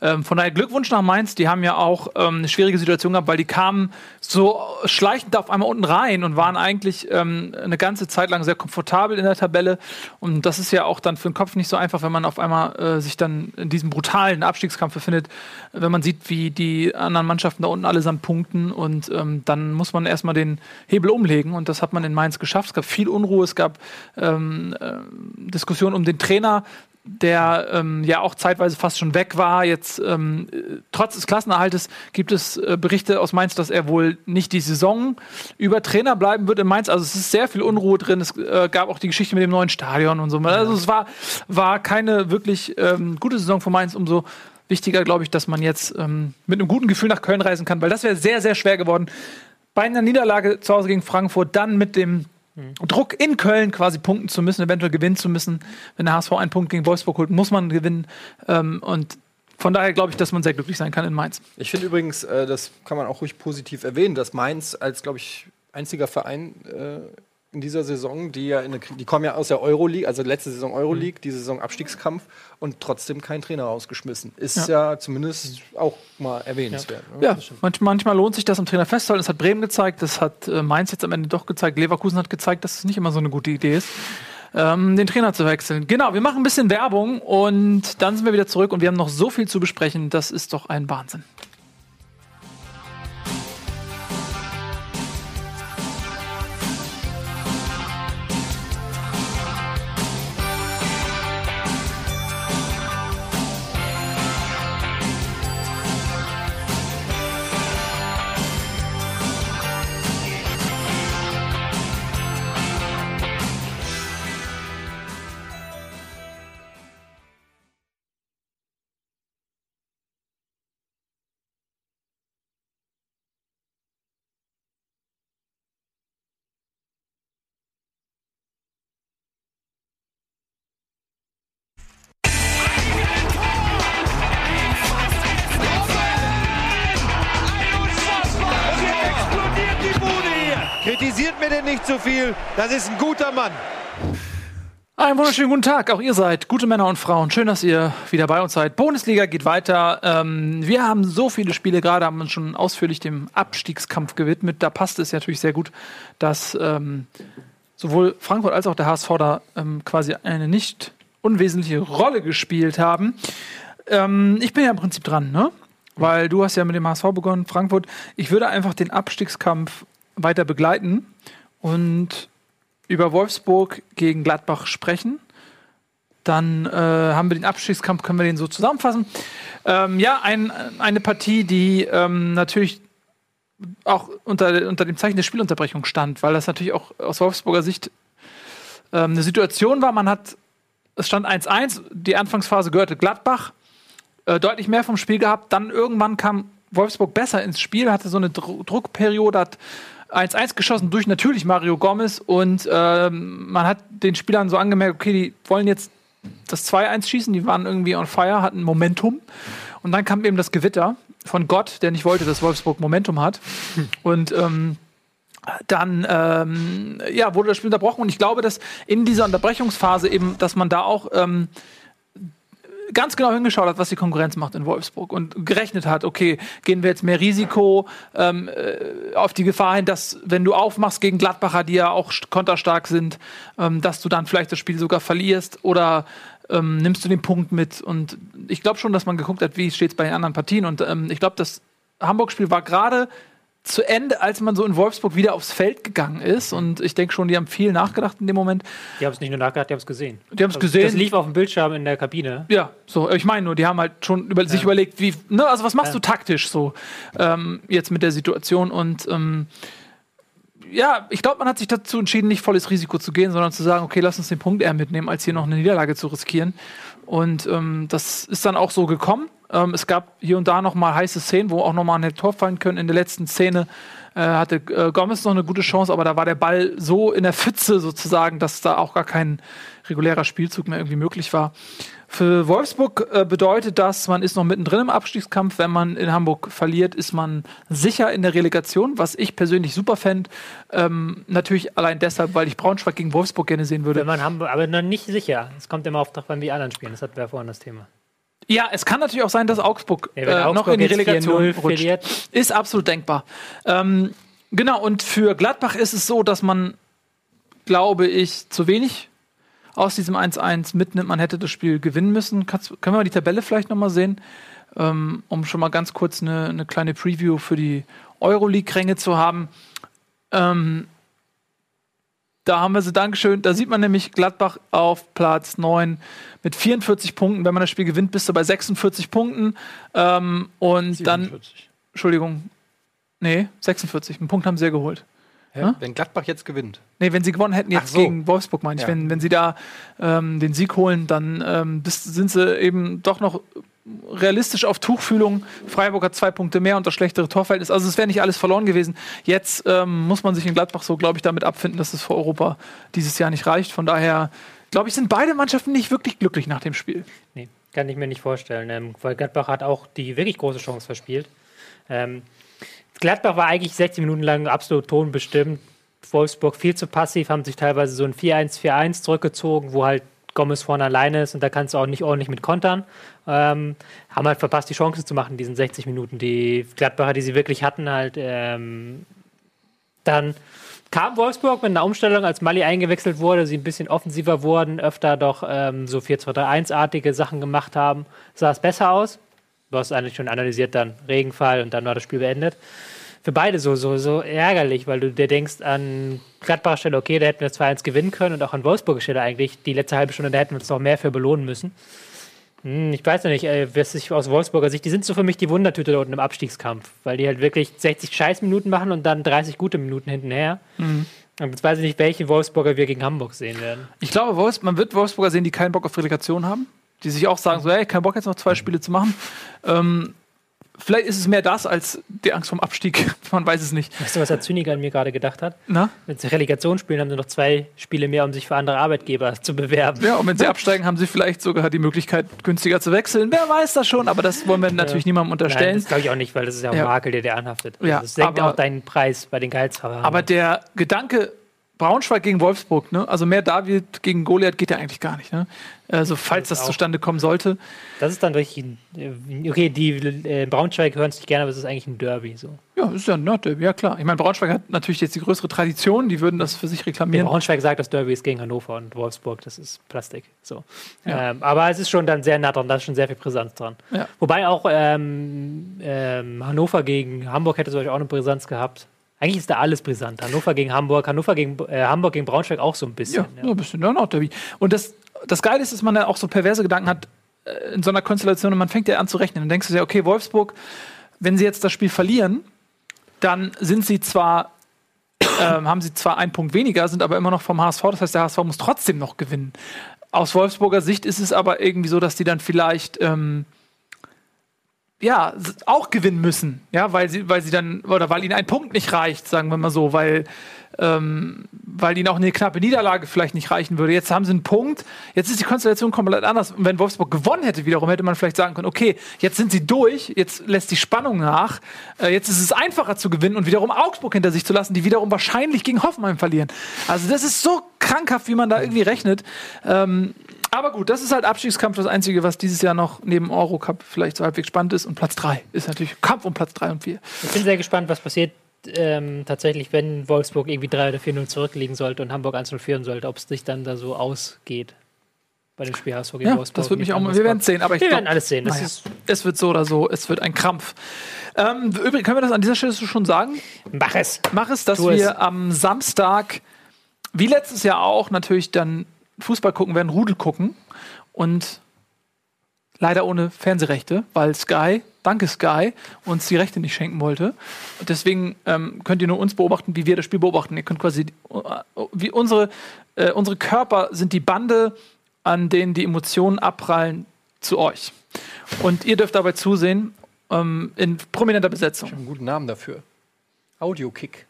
Ähm, von daher Glückwunsch nach Mainz. Die haben ja auch ähm, eine schwierige Situation gehabt, weil die kamen so schleichend auf einmal unten rein und waren eigentlich ähm, eine ganze Zeit lang sehr komfortabel in der Tabelle. Und das ist ja auch dann für den Kopf nicht so einfach, wenn man auf einmal äh, sich dann in diesem brutalen Abstiegskampf befindet, wenn man sieht, wie die anderen Mannschaften da unten allesamt punkten. Und ähm, dann muss man erstmal den Hebel umlegen. Und das hat man in Mainz geschafft. Es gab viel Unruhe, es gab ähm, äh, Diskussionen um den Trainer, der ähm, ja auch zeitweise fast schon weg war. Jetzt ähm, äh, trotz des Klassenerhaltes gibt es äh, Berichte aus Mainz, dass er wohl nicht die Saison über Trainer bleiben wird in Mainz. Also es ist sehr viel Unruhe drin. Es äh, gab auch die Geschichte mit dem neuen Stadion und so. Also es war, war keine wirklich ähm, gute Saison von Mainz. Umso wichtiger, glaube ich, dass man jetzt ähm, mit einem guten Gefühl nach Köln reisen kann, weil das wäre sehr, sehr schwer geworden. Bei einer Niederlage zu Hause gegen Frankfurt, dann mit dem Druck in Köln quasi punkten zu müssen, eventuell gewinnen zu müssen. Wenn der HSV einen Punkt gegen Wolfsburg holt, muss man gewinnen. Ähm, und von daher glaube ich, dass man sehr glücklich sein kann in Mainz. Ich finde übrigens, äh, das kann man auch ruhig positiv erwähnen, dass Mainz als, glaube ich, einziger Verein äh, in dieser Saison, die ja in eine, die kommen ja aus der Euroleague, also letzte Saison Euroleague, diese Saison Abstiegskampf und trotzdem kein Trainer rausgeschmissen. Ist ja, zumindest auch mal erwähnenswert. ne? Ja, manch, manchmal lohnt sich das am Trainer festzuhalten. Das hat Bremen gezeigt, das hat äh, Mainz jetzt am Ende doch gezeigt. Leverkusen hat gezeigt, dass es nicht immer so eine gute Idee ist, ähm, den Trainer zu wechseln. Genau, wir machen ein bisschen Werbung und dann sind wir wieder zurück und wir haben noch so viel zu besprechen. Das ist doch ein Wahnsinn. Denn nicht zu viel. Das ist ein guter Mann. Einen wunderschönen guten Tag, auch ihr seid gute Männer und Frauen. Schön, dass ihr wieder bei uns seid. Bundesliga geht weiter. Ähm, wir haben so viele Spiele gerade, haben uns schon ausführlich dem Abstiegskampf gewidmet. Da passt es natürlich sehr gut, dass ähm, sowohl Frankfurt als auch der HSV da ähm, quasi eine nicht unwesentliche Rolle gespielt haben. Ähm, ich bin ja im Prinzip dran, ne? Weil du hast ja mit dem HSV begonnen, Frankfurt. Ich würde einfach den Abstiegskampf weiter begleiten und über Wolfsburg gegen Gladbach sprechen. Dann äh, haben wir den Abstiegskampf, können wir den so zusammenfassen. Ähm, ja, ein, eine Partie, die ähm, natürlich auch unter, unter dem Zeichen der Spielunterbrechung stand, weil das natürlich auch aus Wolfsburger Sicht ähm, eine Situation war. Man hat, es stand 1-1, die Anfangsphase gehörte Gladbach, äh, deutlich mehr vom Spiel gehabt. Dann irgendwann kam Wolfsburg besser ins Spiel, hatte so eine Dru Druckperiode, hat 1-1 geschossen durch natürlich Mario Gomez und ähm, man hat den Spielern so angemerkt, okay, die wollen jetzt das 2-1 schießen. Die waren irgendwie on fire, hatten Momentum. Und dann kam eben das Gewitter von Gott, der nicht wollte, dass Wolfsburg Momentum hat. Und ähm, dann ähm, ja, wurde das Spiel unterbrochen. Und ich glaube, dass in dieser Unterbrechungsphase eben, dass man da auch ähm, ganz genau hingeschaut hat, was die Konkurrenz macht in Wolfsburg und gerechnet hat, okay, gehen wir jetzt mehr Risiko ähm, äh, auf die Gefahr hin, dass wenn du aufmachst gegen Gladbacher, die ja auch st- konterstark sind, ähm, dass du dann vielleicht das Spiel sogar verlierst oder ähm, nimmst du den Punkt mit. Und ich glaube schon, dass man geguckt hat, wie steht es bei den anderen Partien. Und ähm, ich glaube, das Hamburg-Spiel war gerade zu Ende, als man so in Wolfsburg wieder aufs Feld gegangen ist. Und ich denke schon, die haben viel nachgedacht in dem Moment. Die haben es nicht nur nachgedacht, die haben es gesehen. Die haben es Das gesehen. lief auf dem Bildschirm in der Kabine. Ja, so, ich meine nur, die haben halt schon über, sich überlegt, wie, ne, also was machst Ja. du taktisch so ähm, jetzt mit der Situation und ähm, ja, ich glaube, man hat sich dazu entschieden, nicht volles Risiko zu gehen, sondern zu sagen, okay, lass uns den Punkt eher mitnehmen, als hier noch eine Niederlage zu riskieren. Und ähm, das ist dann auch so gekommen. Ähm, es gab hier und da noch mal heiße Szenen, wo auch noch mal ein Tor fallen können. In der letzten Szene äh, hatte äh, Gomez noch eine gute Chance, aber da war der Ball so in der Pfütze sozusagen, dass da auch gar kein regulärer Spielzug mehr irgendwie möglich war. Für Wolfsburg äh, bedeutet das, man ist noch mittendrin im Abstiegskampf. Wenn man in Hamburg verliert, ist man sicher in der Relegation, was ich persönlich super fände. Ähm, natürlich allein deshalb, weil ich Braunschweig gegen Wolfsburg gerne sehen würde. Wenn man Hamburg, aber noch nicht sicher. Es kommt immer auf an, wie anderen spielen. Das hatten wir ja vorhin das Thema. Ja, es kann natürlich auch sein, dass Augsburg, Ja, äh, noch Augsburg in die Relegation 4-0 rutscht. Ist absolut denkbar. Ähm, genau, und für Gladbach ist es so, dass man, glaube ich, zu wenig aus diesem 1-1 mitnimmt. Man hätte das Spiel gewinnen müssen. Kannst, können wir mal die Tabelle vielleicht nochmal sehen, ähm, um schon mal ganz kurz eine, eine kleine Preview für die Euroleague-Ränge zu haben. Ähm, da haben wir sie, Dankeschön. Da sieht man nämlich Gladbach auf Platz 9 mit 44 Punkten. Wenn man das Spiel gewinnt, bist du bei 46 Punkten. Ähm, und dann, Entschuldigung, nee, 46. Einen Punkt haben sie ja geholt. Ja, wenn Gladbach jetzt gewinnt. Nee, wenn sie gewonnen hätten jetzt so. gegen Wolfsburg, meine ich. Ja. Wenn, wenn sie da ähm, den Sieg holen, dann ähm, sind sie eben doch noch realistisch auf Tuchfühlung. Freiburg hat zwei Punkte mehr und das schlechtere Torverhältnis. Also es wäre nicht alles verloren gewesen. Jetzt ähm, muss man sich in Gladbach so, glaube ich, damit abfinden, dass es für Europa dieses Jahr nicht reicht. Von daher, glaube ich, sind beide Mannschaften nicht wirklich glücklich nach dem Spiel. Nee, kann ich mir nicht vorstellen. Ähm, weil Gladbach hat auch die wirklich große Chance verspielt. Ähm, Gladbach war eigentlich 60 Minuten lang absolut tonbestimmt. Wolfsburg viel zu passiv, haben sich teilweise so ein 4-1-4-1 zurückgezogen, wo halt Gomez vorne alleine ist und da kannst du auch nicht ordentlich mit kontern. Ähm, haben halt verpasst, die Chancen zu machen diesen 60 Minuten. Die Gladbacher, die sie wirklich hatten, halt ähm, dann kam Wolfsburg mit einer Umstellung, als Mali eingewechselt wurde, sie ein bisschen offensiver wurden, öfter doch ähm, so 4-2-3-1-artige Sachen gemacht haben, sah es besser aus. Du hast eigentlich schon analysiert dann Regenfall und dann war das Spiel beendet. Für beide so, so, so ärgerlich, weil du dir denkst an Gladbacher Stelle, okay, da hätten wir 2-1 gewinnen können und auch an Wolfsburger Stelle eigentlich die letzte halbe Stunde, da hätten wir uns noch mehr für belohnen müssen. Hm, Ich weiß ja nicht, äh, was ich aus Wolfsburger Sicht, die sind so für mich die Wundertüte da unten im Abstiegskampf, weil die halt wirklich 60 Scheißminuten machen und dann 30 gute Minuten hintenher. Und jetzt weiß ich nicht, welche Wolfsburger wir gegen Hamburg sehen werden. Ich glaube, Wolfs man wird Wolfsburger sehen, die keinen Bock auf Relegation haben. Die sich auch sagen, so, hey, kein Bock jetzt noch zwei Spiele zu machen. Ähm, vielleicht ist es mehr das als die Angst vom Abstieg. Man weiß es nicht. Weißt du, was der Zyniker an mir gerade gedacht hat? Na? Wenn sie Relegation spielen, haben sie noch zwei Spiele mehr, um sich für andere Arbeitgeber zu bewerben. Ja, und wenn sie absteigen, haben sie vielleicht sogar die Möglichkeit, günstiger zu wechseln. Wer weiß das schon, aber das wollen wir natürlich niemandem Nein, unterstellen. das glaube ich auch nicht, weil das ist ja ein Ja. Makel, der dir anhaftet. Ja, Also das senkt auch deinen Preis bei den Gehaltsverhandlungen. aber der Gedanke, Braunschweig gegen Wolfsburg, ne? also mehr David gegen Goliath geht ja eigentlich gar nicht. Ne? Also, falls das auch. zustande kommen sollte. das ist dann richtig. ein- Okay, die äh, Braunschweig hören es nicht gerne, aber es ist eigentlich ein Derby. So. Ja, ist ja ein Nordderby, ja klar. Ich meine, Braunschweig hat natürlich jetzt die größere Tradition, die würden das für sich Der reklamieren. Braunschweig sagt, das Derby ist gegen Hannover und Wolfsburg, das ist Plastik. So. Ja. Ähm, aber es ist schon dann sehr nah dran, da ist schon sehr viel Brisanz dran. Ja. Wobei auch ähm, ähm, Hannover gegen Hamburg hätte zum Beispiel auch eine Brisanz gehabt. Eigentlich ist da alles brisant. Hannover gegen Hamburg, Hannover gegen äh, Hamburg gegen Braunschweig auch so ein bisschen. Ja, so ein bisschen, ja, Nordderby. Und das, das Geile ist, dass man dann auch so perverse Gedanken hat äh, in so einer Konstellation und man fängt ja an zu rechnen. Dann denkst du dir, okay, Wolfsburg, wenn sie jetzt das Spiel verlieren, dann sind sie zwar, ähm, haben sie zwar einen Punkt weniger, sind aber immer noch vom HSV. Das heißt, der HSV muss trotzdem noch gewinnen. Aus Wolfsburger Sicht ist es aber irgendwie so, dass die dann vielleicht ähm, ja, auch gewinnen müssen, ja, weil sie, weil sie dann, oder weil ihnen ein Punkt nicht reicht, sagen wir mal so, weil, ähm, weil ihnen auch eine knappe Niederlage vielleicht nicht reichen würde. Jetzt haben sie einen Punkt, jetzt ist die Konstellation komplett anders. Und wenn Wolfsburg gewonnen hätte, wiederum, hätte man vielleicht sagen können, okay, jetzt sind sie durch, jetzt lässt die Spannung nach, äh, jetzt ist es einfacher zu gewinnen und wiederum Augsburg hinter sich zu lassen, die wiederum wahrscheinlich gegen Hoffenheim verlieren. Also das ist so krankhaft, wie man da irgendwie rechnet. Ähm, aber gut, das ist halt Abstiegskampf, das Einzige, was dieses Jahr noch neben Eurocup vielleicht so halbwegs spannend ist. Und Platz 3 ist natürlich Kampf um Platz 3 und 4. Ich bin sehr gespannt, was passiert ähm, tatsächlich, wenn Wolfsburg irgendwie 3 oder 4-0 zurückliegen sollte und Hamburg 1-0 führen sollte, ob es sich dann da so ausgeht bei dem Spiel HSV gegen Ja, Wolfsburg. das wird mich auch mal, wir werden kommt. sehen, aber ich Wir glaub- werden alles sehen. Naja, es wird so oder so, es wird ein Krampf. Ähm, übrigens, können wir das an dieser Stelle schon sagen? Mach es. Mach es, dass Tu es. wir am Samstag, wie letztes Jahr auch, natürlich dann Fußball gucken werden, Rudel gucken. Und leider ohne Fernsehrechte, weil Sky, danke Sky, uns die Rechte nicht schenken wollte. Und deswegen ähm, könnt ihr nur uns beobachten, wie wir das Spiel beobachten. Ihr könnt quasi, äh, wie unsere, äh, unsere Körper sind die Bande, an denen die Emotionen abprallen zu euch. Und ihr dürft dabei zusehen, ähm, in prominenter Besetzung. Einen guten Namen dafür. Audiokick.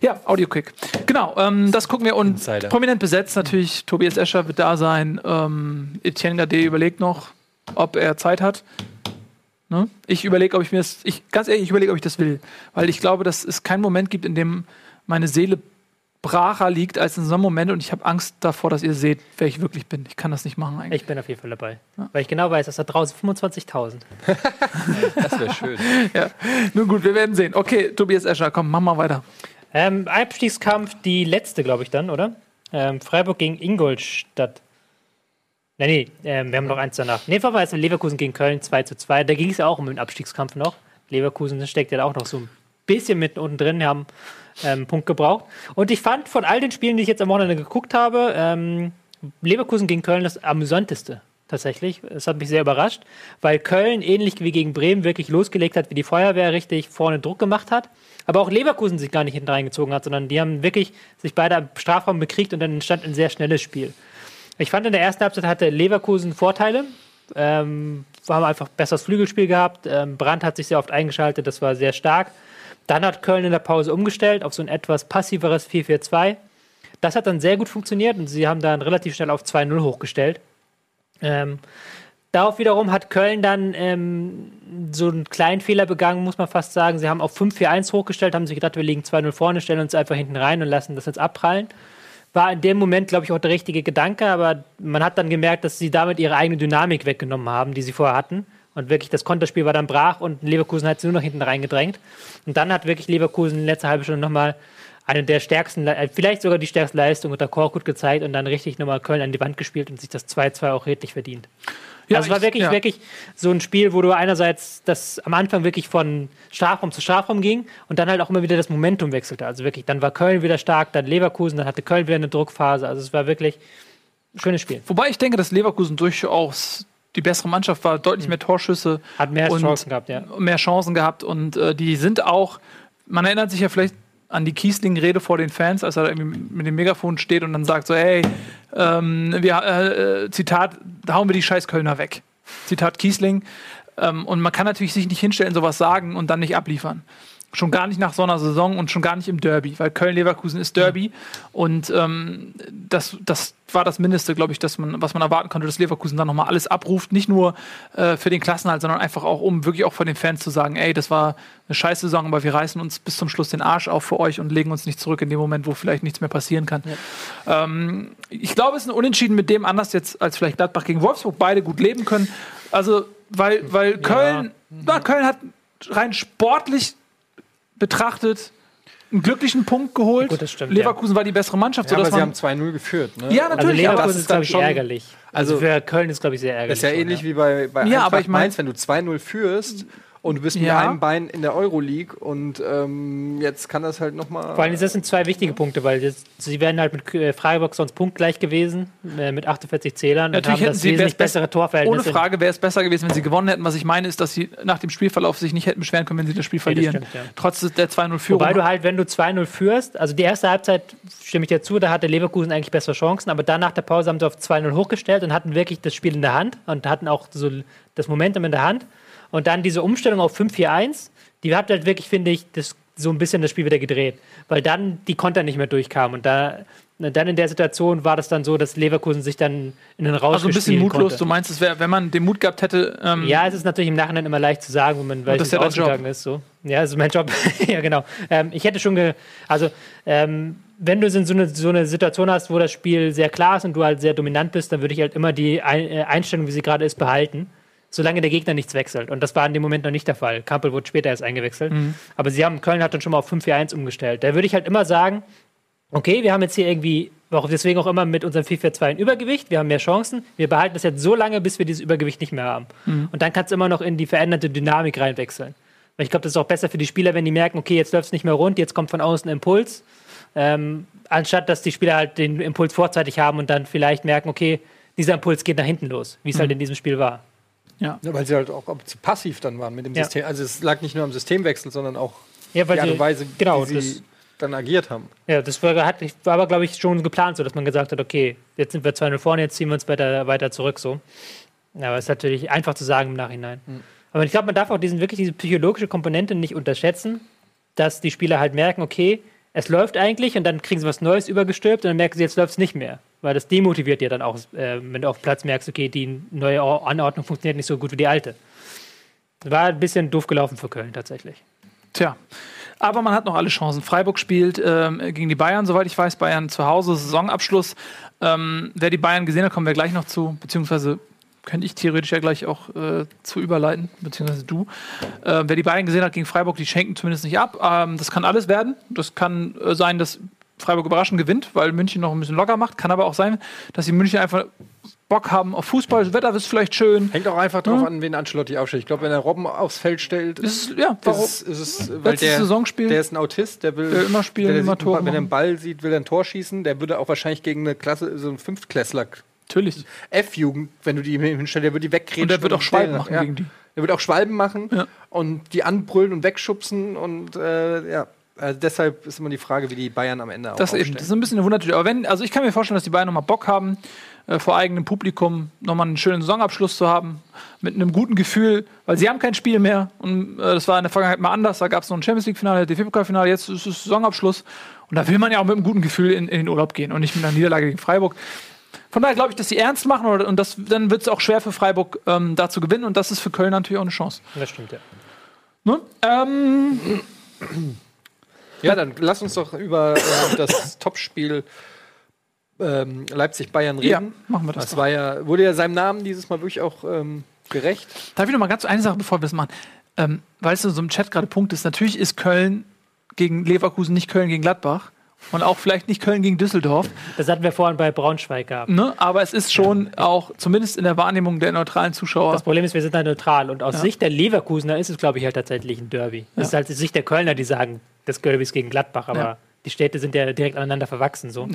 Ja, Audiokick. Genau, ähm, das gucken wir und Insider. prominent besetzt natürlich. Tobias Escher wird da sein. Ähm, Etienne Gade überlegt noch, ob er Zeit hat. Ne? Ich überlege, ob ich mir das, ich, ganz ehrlich, ich überlege, ob ich das will. Weil ich glaube, dass es keinen Moment gibt, in dem meine Seele bracher liegt als in so einem Moment und ich habe Angst davor, dass ihr seht, wer ich wirklich bin. Ich kann das nicht machen eigentlich. Ich bin auf jeden Fall dabei. Weil ich genau weiß, dass da draußen 25.000. Das wäre schön. Nun gut, wir werden sehen. Okay, Tobias Escher, komm, mach mal weiter. Ähm, Abstiegskampf, die letzte, glaube ich, dann, oder? Ähm, Freiburg gegen Ingolstadt. Nee, nee, ähm, wir haben noch eins danach. Nee, Verweis, Leverkusen gegen Köln 2 zu 2. Da ging es ja auch um den Abstiegskampf noch. Leverkusen steckt ja auch noch so ein bisschen mit unten drin, die haben ähm, Punkt gebraucht. Und ich fand von all den Spielen, die ich jetzt am Wochenende geguckt habe, ähm, Leverkusen gegen Köln das amüsanteste. Tatsächlich. Das hat mich sehr überrascht, weil Köln ähnlich wie gegen Bremen wirklich losgelegt hat, wie die Feuerwehr richtig vorne Druck gemacht hat. Aber auch Leverkusen sich gar nicht hinten reingezogen hat, sondern die haben wirklich sich beide am Strafraum bekriegt und dann entstand ein sehr schnelles Spiel. Ich fand, in der ersten Halbzeit hatte Leverkusen Vorteile. Ähm, wir haben einfach besseres Flügelspiel gehabt. Ähm, Brandt hat sich sehr oft eingeschaltet, das war sehr stark. Dann hat Köln in der Pause umgestellt auf so ein etwas passiveres 4-4-2. Das hat dann sehr gut funktioniert und sie haben dann relativ schnell auf 2-0 hochgestellt. Ähm, darauf wiederum hat Köln dann ähm, so einen kleinen Fehler begangen, muss man fast sagen. Sie haben auf 5-4-1 hochgestellt, haben sich gedacht, wir liegen 2-0 vorne, stellen uns einfach hinten rein und lassen das jetzt abprallen. War in dem Moment, glaube ich, auch der richtige Gedanke, aber man hat dann gemerkt, dass sie damit ihre eigene Dynamik weggenommen haben, die sie vorher hatten. Und wirklich, das Konterspiel war dann brach und Leverkusen hat sie nur noch hinten reingedrängt. Und dann hat wirklich Leverkusen in letzter halbe Stunde nochmal eine der stärksten, äh, vielleicht sogar die stärkste Leistung unter Korkut gezeigt und dann richtig nochmal Köln an die Wand gespielt und sich das 2-2 auch redlich verdient. Ja, also es war ich- wirklich, ja. wirklich so ein Spiel, wo du einerseits das am Anfang wirklich von Strafraum zu Strafraum ging und dann halt auch immer wieder das Momentum wechselte. Also wirklich, dann war Köln wieder stark, dann Leverkusen, dann hatte Köln wieder eine Druckphase. Also es war wirklich ein schönes Spiel. Wobei ich denke, dass Leverkusen durchaus die bessere Mannschaft war, deutlich mehr Torschüsse. Hat mehr Chancen gehabt, ja. Mehr Chancen gehabt und äh, die sind auch, man erinnert sich ja vielleicht an die Kiesling-Rede vor den Fans, als er irgendwie mit dem Megafon steht und dann sagt so, hey, ähm, wir, äh, Zitat, da hauen wir die scheiß Kölner weg. Zitat Kiesling. Ähm, und man kann natürlich sich nicht hinstellen, sowas sagen und dann nicht abliefern. Schon gar nicht nach so einer Saison und schon gar nicht im Derby, weil Köln-Leverkusen ist Derby. Und ähm, das, das war das Mindeste, glaube ich, dass man, was man erwarten konnte, dass Leverkusen dann nochmal alles abruft. Nicht nur äh, für den Klassenhalt, sondern einfach auch, um wirklich auch vor den Fans zu sagen, ey, das war eine scheiß Saison, aber wir reißen uns bis zum Schluss den Arsch auf für euch und legen uns nicht zurück in dem Moment, wo vielleicht nichts mehr passieren kann. Ähm, ich glaube, es ist ein Unentschieden mit dem anders jetzt als vielleicht Gladbach gegen Wolfsburg beide gut leben können. Also, weil, weil Köln, na, Köln hat rein sportlich betrachtet einen glücklichen Punkt geholt. Gut, das stimmt, Leverkusen war die bessere Mannschaft, Ja, aber sie haben man. 2-0 geführt. Ne? Ja, Also natürlich. aber Leverkusen das ist, glaube dann ich, schon- ärgerlich. Also also- für Köln ist, glaube ich, sehr Das ärgerlich. ist ja schon, ähnlich wie bei, bei Ja, aber Eintracht ich mein- Mainz, wenn du 2-0 führst und du bist mit Ja. einem Bein in der Euroleague und ähm, jetzt kann das halt nochmal. Vor allem, das sind zwei wichtige Punkte, weil das, sie wären halt mit äh, Freiburg sonst punktgleich gewesen, äh, mit 48 Zählern. und Natürlich haben hätten das sie wesentlich bessere best- Torverhältnis. Ohne Frage wäre es besser gewesen, wenn sie gewonnen hätten. Was ich meine, ist, dass sie nach dem Spielverlauf sich nicht hätten beschweren können, wenn sie das Spiel das verlieren. stimmt, ja. Trotz der 2-0-Führung. Wobei du halt, wenn du 2-0 führst, also die erste Halbzeit, stimme ich dir zu, da hatte Leverkusen eigentlich bessere Chancen, aber dann nach der Pause haben sie auf 2-0 hochgestellt und hatten wirklich das Spiel in der Hand und hatten auch so das Momentum in der Hand. Und dann diese Umstellung auf 5-4-1, die hat halt wirklich, finde ich, das, so ein bisschen das Spiel wieder gedreht. Weil dann die Konter nicht mehr durchkamen. Und da, dann in der Situation war das dann so, dass Leverkusen sich dann in den Rausch also ein bisschen mutlos. konnte. Du meinst, es wäre, wenn man den Mut gehabt hätte, ähm, Ja, es ist natürlich im Nachhinein immer leicht zu sagen, wenn man ja es dein Job. ausgegangen ist. So. Ja, das ist mein Job. ja, genau. Ähm, ich hätte schon, ge also ähm, wenn du so eine, so eine Situation hast, wo das Spiel sehr klar ist und du halt sehr dominant bist, dann würde ich halt immer die äh, Einstellung, wie sie gerade ist, behalten. Solange der Gegner nichts wechselt. Und das war in dem Moment noch nicht der Fall. Kampel wurde später erst eingewechselt. Mhm. Aber sie haben, Köln hat dann schon mal auf 5-4-1 umgestellt. Da würde ich halt immer sagen, okay, wir haben jetzt hier irgendwie, deswegen auch immer mit unserem 4-4-2 ein Übergewicht, wir haben mehr Chancen, wir behalten das jetzt so lange, bis wir dieses Übergewicht nicht mehr haben. Und dann kannst du immer noch in die veränderte Dynamik reinwechseln. Weil ich glaube, das ist auch besser für die Spieler, wenn die merken, okay, jetzt läuft es nicht mehr rund, jetzt kommt von außen ein Impuls, ähm, anstatt dass die Spieler halt den Impuls vorzeitig haben und dann vielleicht merken, okay, dieser Impuls geht nach hinten los, wie es halt in diesem Spiel war. Ja, weil sie halt auch sie passiv dann waren mit dem Ja. System. Also es lag nicht nur am Systemwechsel, sondern auch Ja, weil die Art und Weise, genau, wie sie dann agiert haben. Ja, das war, hat, war aber, glaube ich, schon geplant, so dass man gesagt hat, okay, jetzt sind wir 2-0 vorne, jetzt ziehen wir uns weiter, weiter zurück. So. Ja, aber es ist natürlich einfach zu sagen im Nachhinein. Aber ich glaube, man darf auch diesen, wirklich diese psychologische Komponente nicht unterschätzen, dass die Spieler halt merken, okay, es läuft eigentlich und dann kriegen sie was Neues übergestülpt und dann merken sie, jetzt läuft es nicht mehr. Weil das demotiviert dir dann auch, äh, wenn du auf Platz merkst, okay, die neue Or- Anordnung funktioniert nicht so gut wie die alte. War ein bisschen doof gelaufen für Köln tatsächlich. Tja. Aber man hat noch alle Chancen. Freiburg spielt ähm, gegen die Bayern, soweit ich weiß. Bayern zu Hause, Saisonabschluss. Ähm, wer die Bayern gesehen hat, kommen wir gleich noch zu. Beziehungsweise könnte ich theoretisch ja gleich auch äh, zu überleiten, beziehungsweise du. Äh, wer die Bayern gesehen hat gegen Freiburg, die schenken zumindest nicht ab. Ähm, das kann alles werden. Das kann äh, sein, dass Freiburg überraschend gewinnt, weil München noch ein bisschen locker macht. Kann aber auch sein, dass die München einfach Bock haben auf Fußball. Das Wetter ist vielleicht schön. Hängt auch einfach drauf Ja. an, wen Ancelotti aufstellt. Ich glaube, wenn er Robben aufs Feld stellt, ist, ja, warum? ist, ist es, weil Letztes der, Saisonspiel. der ist ein Autist, der will Der immer spielen, der immer Tore Wenn er einen. Ball sieht, will er ein Tor schießen. Der würde auch wahrscheinlich gegen eine Klasse, so ein Fünftklässler Natürlich. F-Jugend, wenn du die hinstellst, der würde die wegkriegen. Und der wird auch Schwalben machen ja. gegen die. Der wird auch Schwalben machen Ja. und die anbrüllen und wegschubsen und äh, ja. Also deshalb ist immer die Frage, wie die Bayern am Ende auch Das eben, das ist ein bisschen eine Wundertüte. Aber wenn, also ich kann mir vorstellen, dass die Bayern nochmal Bock haben, äh, vor eigenem Publikum nochmal einen schönen Saisonabschluss zu haben, mit einem guten Gefühl, weil sie haben kein Spiel mehr. Und äh, das war in der Vergangenheit mal anders. Da gab es noch ein Champions League-Finale, DFB-Pokal-Finale, jetzt ist es Saisonabschluss. Und da will man ja auch mit einem guten Gefühl in, in den Urlaub gehen und nicht mit einer Niederlage gegen Freiburg. Von daher glaube ich, dass sie ernst machen oder, und das, dann wird es auch schwer für Freiburg ähm, da zu gewinnen und das ist für Köln natürlich auch eine Chance. Das stimmt, ja. Ne? Ähm, Ja, dann lass uns doch über äh, das Topspiel ähm, Leipzig-Bayern reden. ja, machen wir das. Das war ja, wurde ja seinem Namen dieses Mal wirklich auch ähm, gerecht. Darf ich noch mal ganz eine Sache, bevor wir das machen? Ähm, weil es in so einem Chat gerade Punkt ist, natürlich ist Köln gegen Leverkusen nicht Köln gegen Gladbach und auch vielleicht nicht Köln gegen Düsseldorf, Das hatten wir vorhin bei Braunschweig gehabt. ne? aber es ist schon auch, zumindest in der Wahrnehmung der neutralen Zuschauer, Das Problem ist, wir sind da neutral. Und aus Sicht der Leverkusener ist es, glaube ich, halt tatsächlich ein Derby. Das ist halt die Sicht der Kölner, die sagen, das Derby ist gegen Gladbach, aber Ja. die Städte sind ja direkt aneinander verwachsen. So.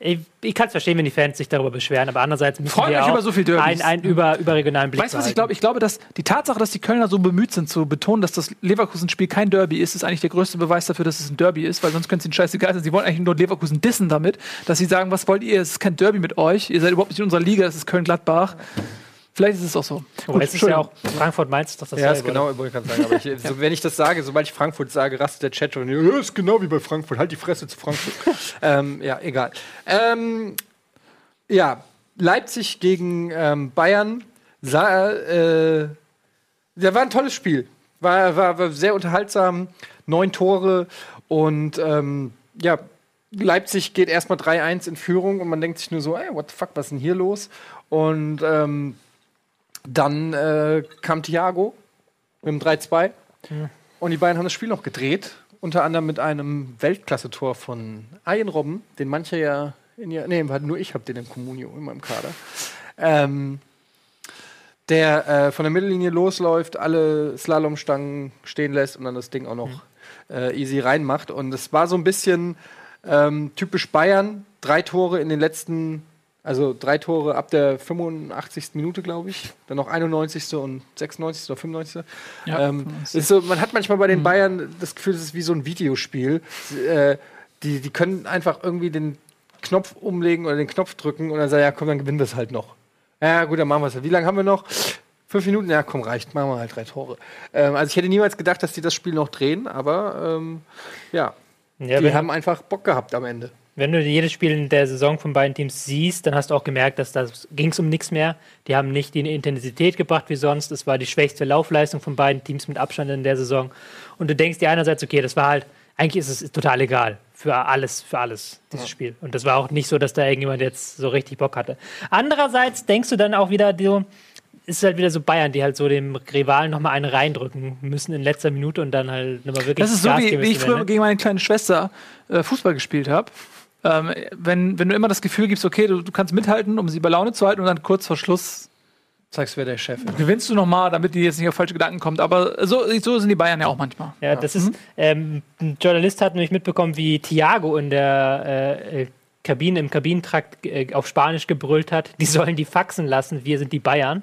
Ja. Ich, ich kann es verstehen, wenn die Fans sich darüber beschweren, aber andererseits müssen Freut wir auch über so viel Derbys. einen, einen über, überregionalen Blick Weißt du, was ich glaube? Ich glaube, dass die Tatsache, dass die Kölner so bemüht sind, zu betonen, dass das Leverkusen-Spiel kein Derby ist, ist eigentlich der größte Beweis dafür, dass es ein Derby ist, weil sonst könnte es ihnen scheißegal sein. Sie wollen eigentlich nur Leverkusen dissen damit, dass sie sagen, was wollt ihr? Es ist kein Derby mit euch. Ihr seid überhaupt nicht in unserer Liga, es ist Köln-Gladbach. Vielleicht ist es auch so. Aber jetzt ist ja auch Frankfurt-Mainz ist doch das Ja, ist genau, ich wollte gerade sagen. Aber ich, so, wenn ich das sage, sobald ich Frankfurt sage, rastet der Chat schon. Ja, ist genau wie bei Frankfurt. Halt die Fresse zu Frankfurt. ähm, ja, egal. Ähm, ja, Leipzig gegen ähm, Bayern. Sah, äh, ja, war ein tolles Spiel. War, war, war sehr unterhaltsam. Neun Tore und ähm, ja, Leipzig geht erstmal 3-1 in Führung und man denkt sich nur so, ey, what the fuck, was ist denn hier los? Und ähm, dann äh, kam Thiago mit dem 3-2 und die beiden haben das Spiel noch gedreht. Unter anderem mit einem Weltklasse-Tor von Ian Robben, den manche ja in ihr, nee, nur ich habe den im Communio in meinem Kader. Ähm, der äh, von der Mittellinie losläuft, alle Slalomstangen stehen lässt und dann das Ding auch noch äh, easy reinmacht. Und es war so ein bisschen ähm, typisch Bayern. Drei Tore in den letzten, also drei Tore ab der 85. Minute, glaube ich. Dann noch 91. und 96. oder 95. Ja, ähm, ist so, man hat manchmal bei den Bayern das Gefühl, es ist wie so ein Videospiel. Äh, die, die können einfach irgendwie den Knopf umlegen oder den Knopf drücken und dann sagen, ja komm, dann gewinnen wir es halt noch. Ja, gut, dann machen wir es. Wie lange haben wir noch? Fünf Minuten? Ja, komm, reicht. Machen wir halt drei Tore. Ähm, also ich hätte niemals gedacht, dass die das Spiel noch drehen, aber ähm, ja, Ja, die haben einfach Bock gehabt am Ende. Wenn du jedes Spiel in der Saison von beiden Teams siehst, dann hast du auch gemerkt, dass das ging es um nichts mehr. Die haben nicht die Intensität gebracht wie sonst. Es war die schwächste Laufleistung von beiden Teams mit Abstand in der Saison. Und du denkst dir einerseits, okay, das war halt, eigentlich ist es total egal für alles, für alles, dieses Spiel. Und das war auch nicht so, dass da irgendjemand jetzt so richtig Bock hatte. Andererseits denkst du dann auch wieder, so, ist halt wieder so Bayern, die halt so dem Rivalen nochmal einen reindrücken müssen in letzter Minute und dann halt nochmal wirklich Das ist so, Gas wie, wie ich früher gegen meine kleine Schwester äh, Fußball gespielt habe. Ähm, wenn, wenn du immer das Gefühl gibst, okay, du, du kannst mithalten, um sie bei Laune zu halten und dann kurz vor Schluss Zeigst, wer der Chef ist. gewinnst du nochmal, damit die jetzt nicht auf falsche Gedanken kommt. Aber so, so sind die Bayern ja auch manchmal. Ja, das Mhm. ist, ähm, ein Journalist hat nämlich mitbekommen, wie Thiago in der äh, äh, Kabine, im Kabinentrakt äh, auf Spanisch gebrüllt hat, die sollen die Faxen lassen, wir sind die Bayern.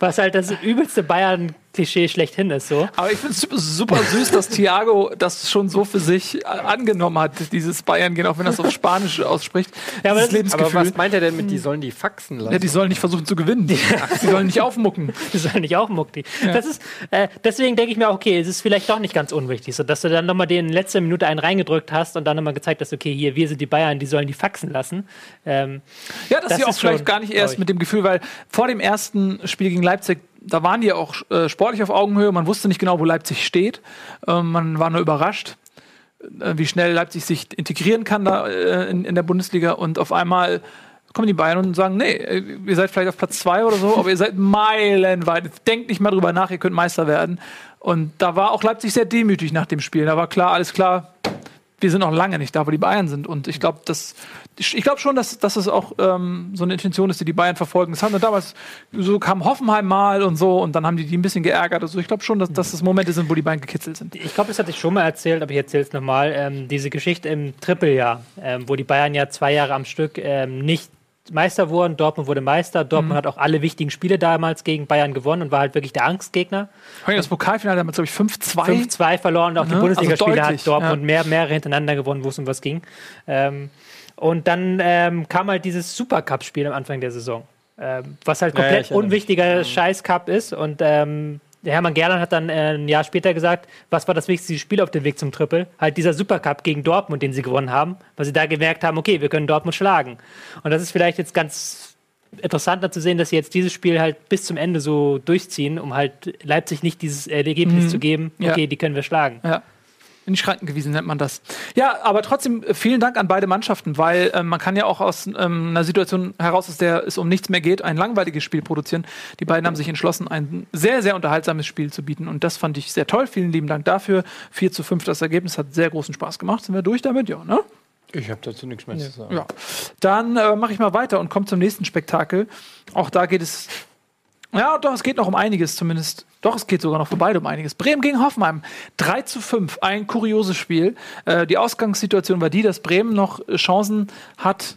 Was halt das übelste Bayern-Klischee schlechthin ist, so. Aber ich finde es super, süß, dass Thiago das schon so für sich äh, angenommen hat, dieses Bayern gehen, auch wenn er es auf Spanisch ausspricht. Ja, aber das ist- Aber Lebensgefühl. was meint er denn mit, die sollen die Faxen lassen? ja, die sollen nicht versuchen zu gewinnen. Die sollen nicht aufmucken. Das ist eigentlich auch Muckti. Das ist, äh, deswegen denke ich mir, auch, okay, es ist vielleicht doch nicht ganz unwichtig, so dass du dann nochmal den in letzter Minute einen reingedrückt hast und dann nochmal gezeigt hast, okay, hier, wir sind die Bayern, die sollen die Faxen lassen. Ähm, Ja, das, Das ist ja auch vielleicht schon gar nicht erst mit dem Gefühl, weil vor dem ersten Spiel gegen Leipzig, da waren die auch äh, sportlich auf Augenhöhe. Man wusste nicht genau, wo Leipzig steht. Ähm, man war nur überrascht, äh, wie schnell Leipzig sich integrieren kann da äh, in, in der Bundesliga. Und auf einmal kommen die Bayern und sagen, nee, äh, ihr seid vielleicht auf Platz zwei oder so, aber ihr seid meilenweit. Denkt nicht mal drüber nach, ihr könnt Meister werden. Und da war auch Leipzig sehr demütig nach dem Spiel. Da war klar, alles klar, wir sind noch lange nicht da, wo die Bayern sind. Und ich glaube, dass ich glaube schon, dass, dass es auch ähm, so eine Intention ist, die die Bayern verfolgen. Das haben wir damals, so kam Hoffenheim mal und so, und dann haben die die ein bisschen geärgert. Also ich glaube schon, dass, dass das Momente sind, wo die Bayern gekitzelt sind. Ich glaube, das hatte ich schon mal erzählt, aber ich erzähle es nochmal. Ähm, diese Geschichte im Trippeljahr, ähm, wo die Bayern ja zwei Jahre am Stück ähm, nicht Meister wurden. Dortmund wurde Meister. Dortmund hat auch alle wichtigen Spiele damals gegen Bayern gewonnen und war halt wirklich der Angstgegner. Das Pokalfinale damals, glaube ich, 5-2. 5-2 verloren und auch die Ne? Bundesligaspiele Also hat Dortmund deutlich, mehr, mehrere hintereinander gewonnen, wo es um was ging. Ähm, und dann ähm, kam halt dieses Supercup-Spiel am Anfang der Saison, ähm, was halt Ja, ja, komplett mich. unwichtiger Scheiß-Cup ist. Und ähm, der Hermann Gerland hat dann äh, ein Jahr später gesagt, was war das wichtigste Spiel auf dem Weg zum Triple? Halt dieser Supercup gegen Dortmund, den sie gewonnen haben, weil sie da gemerkt haben, okay, wir können Dortmund schlagen. Und das ist vielleicht jetzt ganz interessanter zu sehen, dass sie jetzt dieses Spiel halt bis zum Ende so durchziehen, um halt Leipzig nicht dieses Ergebnis zu geben, Ja. okay, die können wir schlagen. Ja. In die Schranken gewiesen nennt man das. Ja, aber trotzdem äh, vielen Dank an beide Mannschaften, weil ähm, man kann ja auch aus ähm, einer Situation heraus, aus der es um nichts mehr geht, ein langweiliges Spiel produzieren. Die beiden haben sich entschlossen, ein sehr, sehr unterhaltsames Spiel zu bieten und das fand ich sehr toll. Vielen lieben Dank dafür. 4 zu 5 das Ergebnis hat sehr großen Spaß gemacht. Sind wir durch damit? Ja, ne? Ich habe dazu nichts mehr zu sagen. Ja. Dann äh, mache ich mal weiter und komme zum nächsten Spektakel. Auch da geht es. Ja, doch, es geht noch um einiges zumindest. Doch, es geht sogar noch für beide um einiges. Bremen gegen Hoffenheim. 3 zu 5, ein kurioses Spiel. Äh, die Ausgangssituation war die, dass Bremen noch Chancen hat,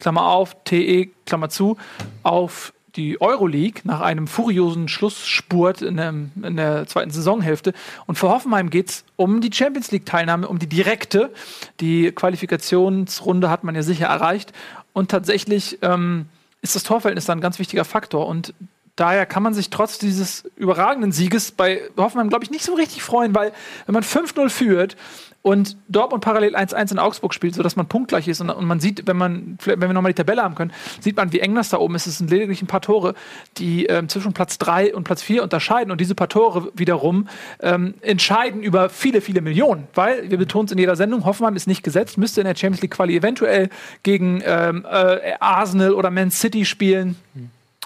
Klammer auf, TE, Klammer zu, auf die Euroleague nach einem furiosen Schlussspurt in der, in der zweiten Saisonhälfte. Und für Hoffenheim geht es um die Champions League-Teilnahme, um die direkte. Die Qualifikationsrunde hat man ja sicher erreicht. Und tatsächlich ähm, ist das Torverhältnis dann ein ganz wichtiger Faktor. Und daher kann man sich trotz dieses überragenden Sieges bei Hoffenheim, glaube ich, nicht so richtig freuen, weil wenn man 5-0 führt und Dortmund parallel 1-1 in Augsburg spielt, sodass man punktgleich ist und, und man sieht, wenn man, wenn wir nochmal die Tabelle haben können, sieht man, wie eng das da oben ist. Es sind lediglich ein paar Tore, die ähm, zwischen Platz 3 und Platz 4 unterscheiden. Und diese paar Tore wiederum ähm, entscheiden über viele, viele Millionen. Weil, wir betonen es in jeder Sendung, Hoffenheim ist nicht gesetzt, müsste in der Champions League Quali eventuell gegen ähm, äh, Arsenal oder Man City spielen.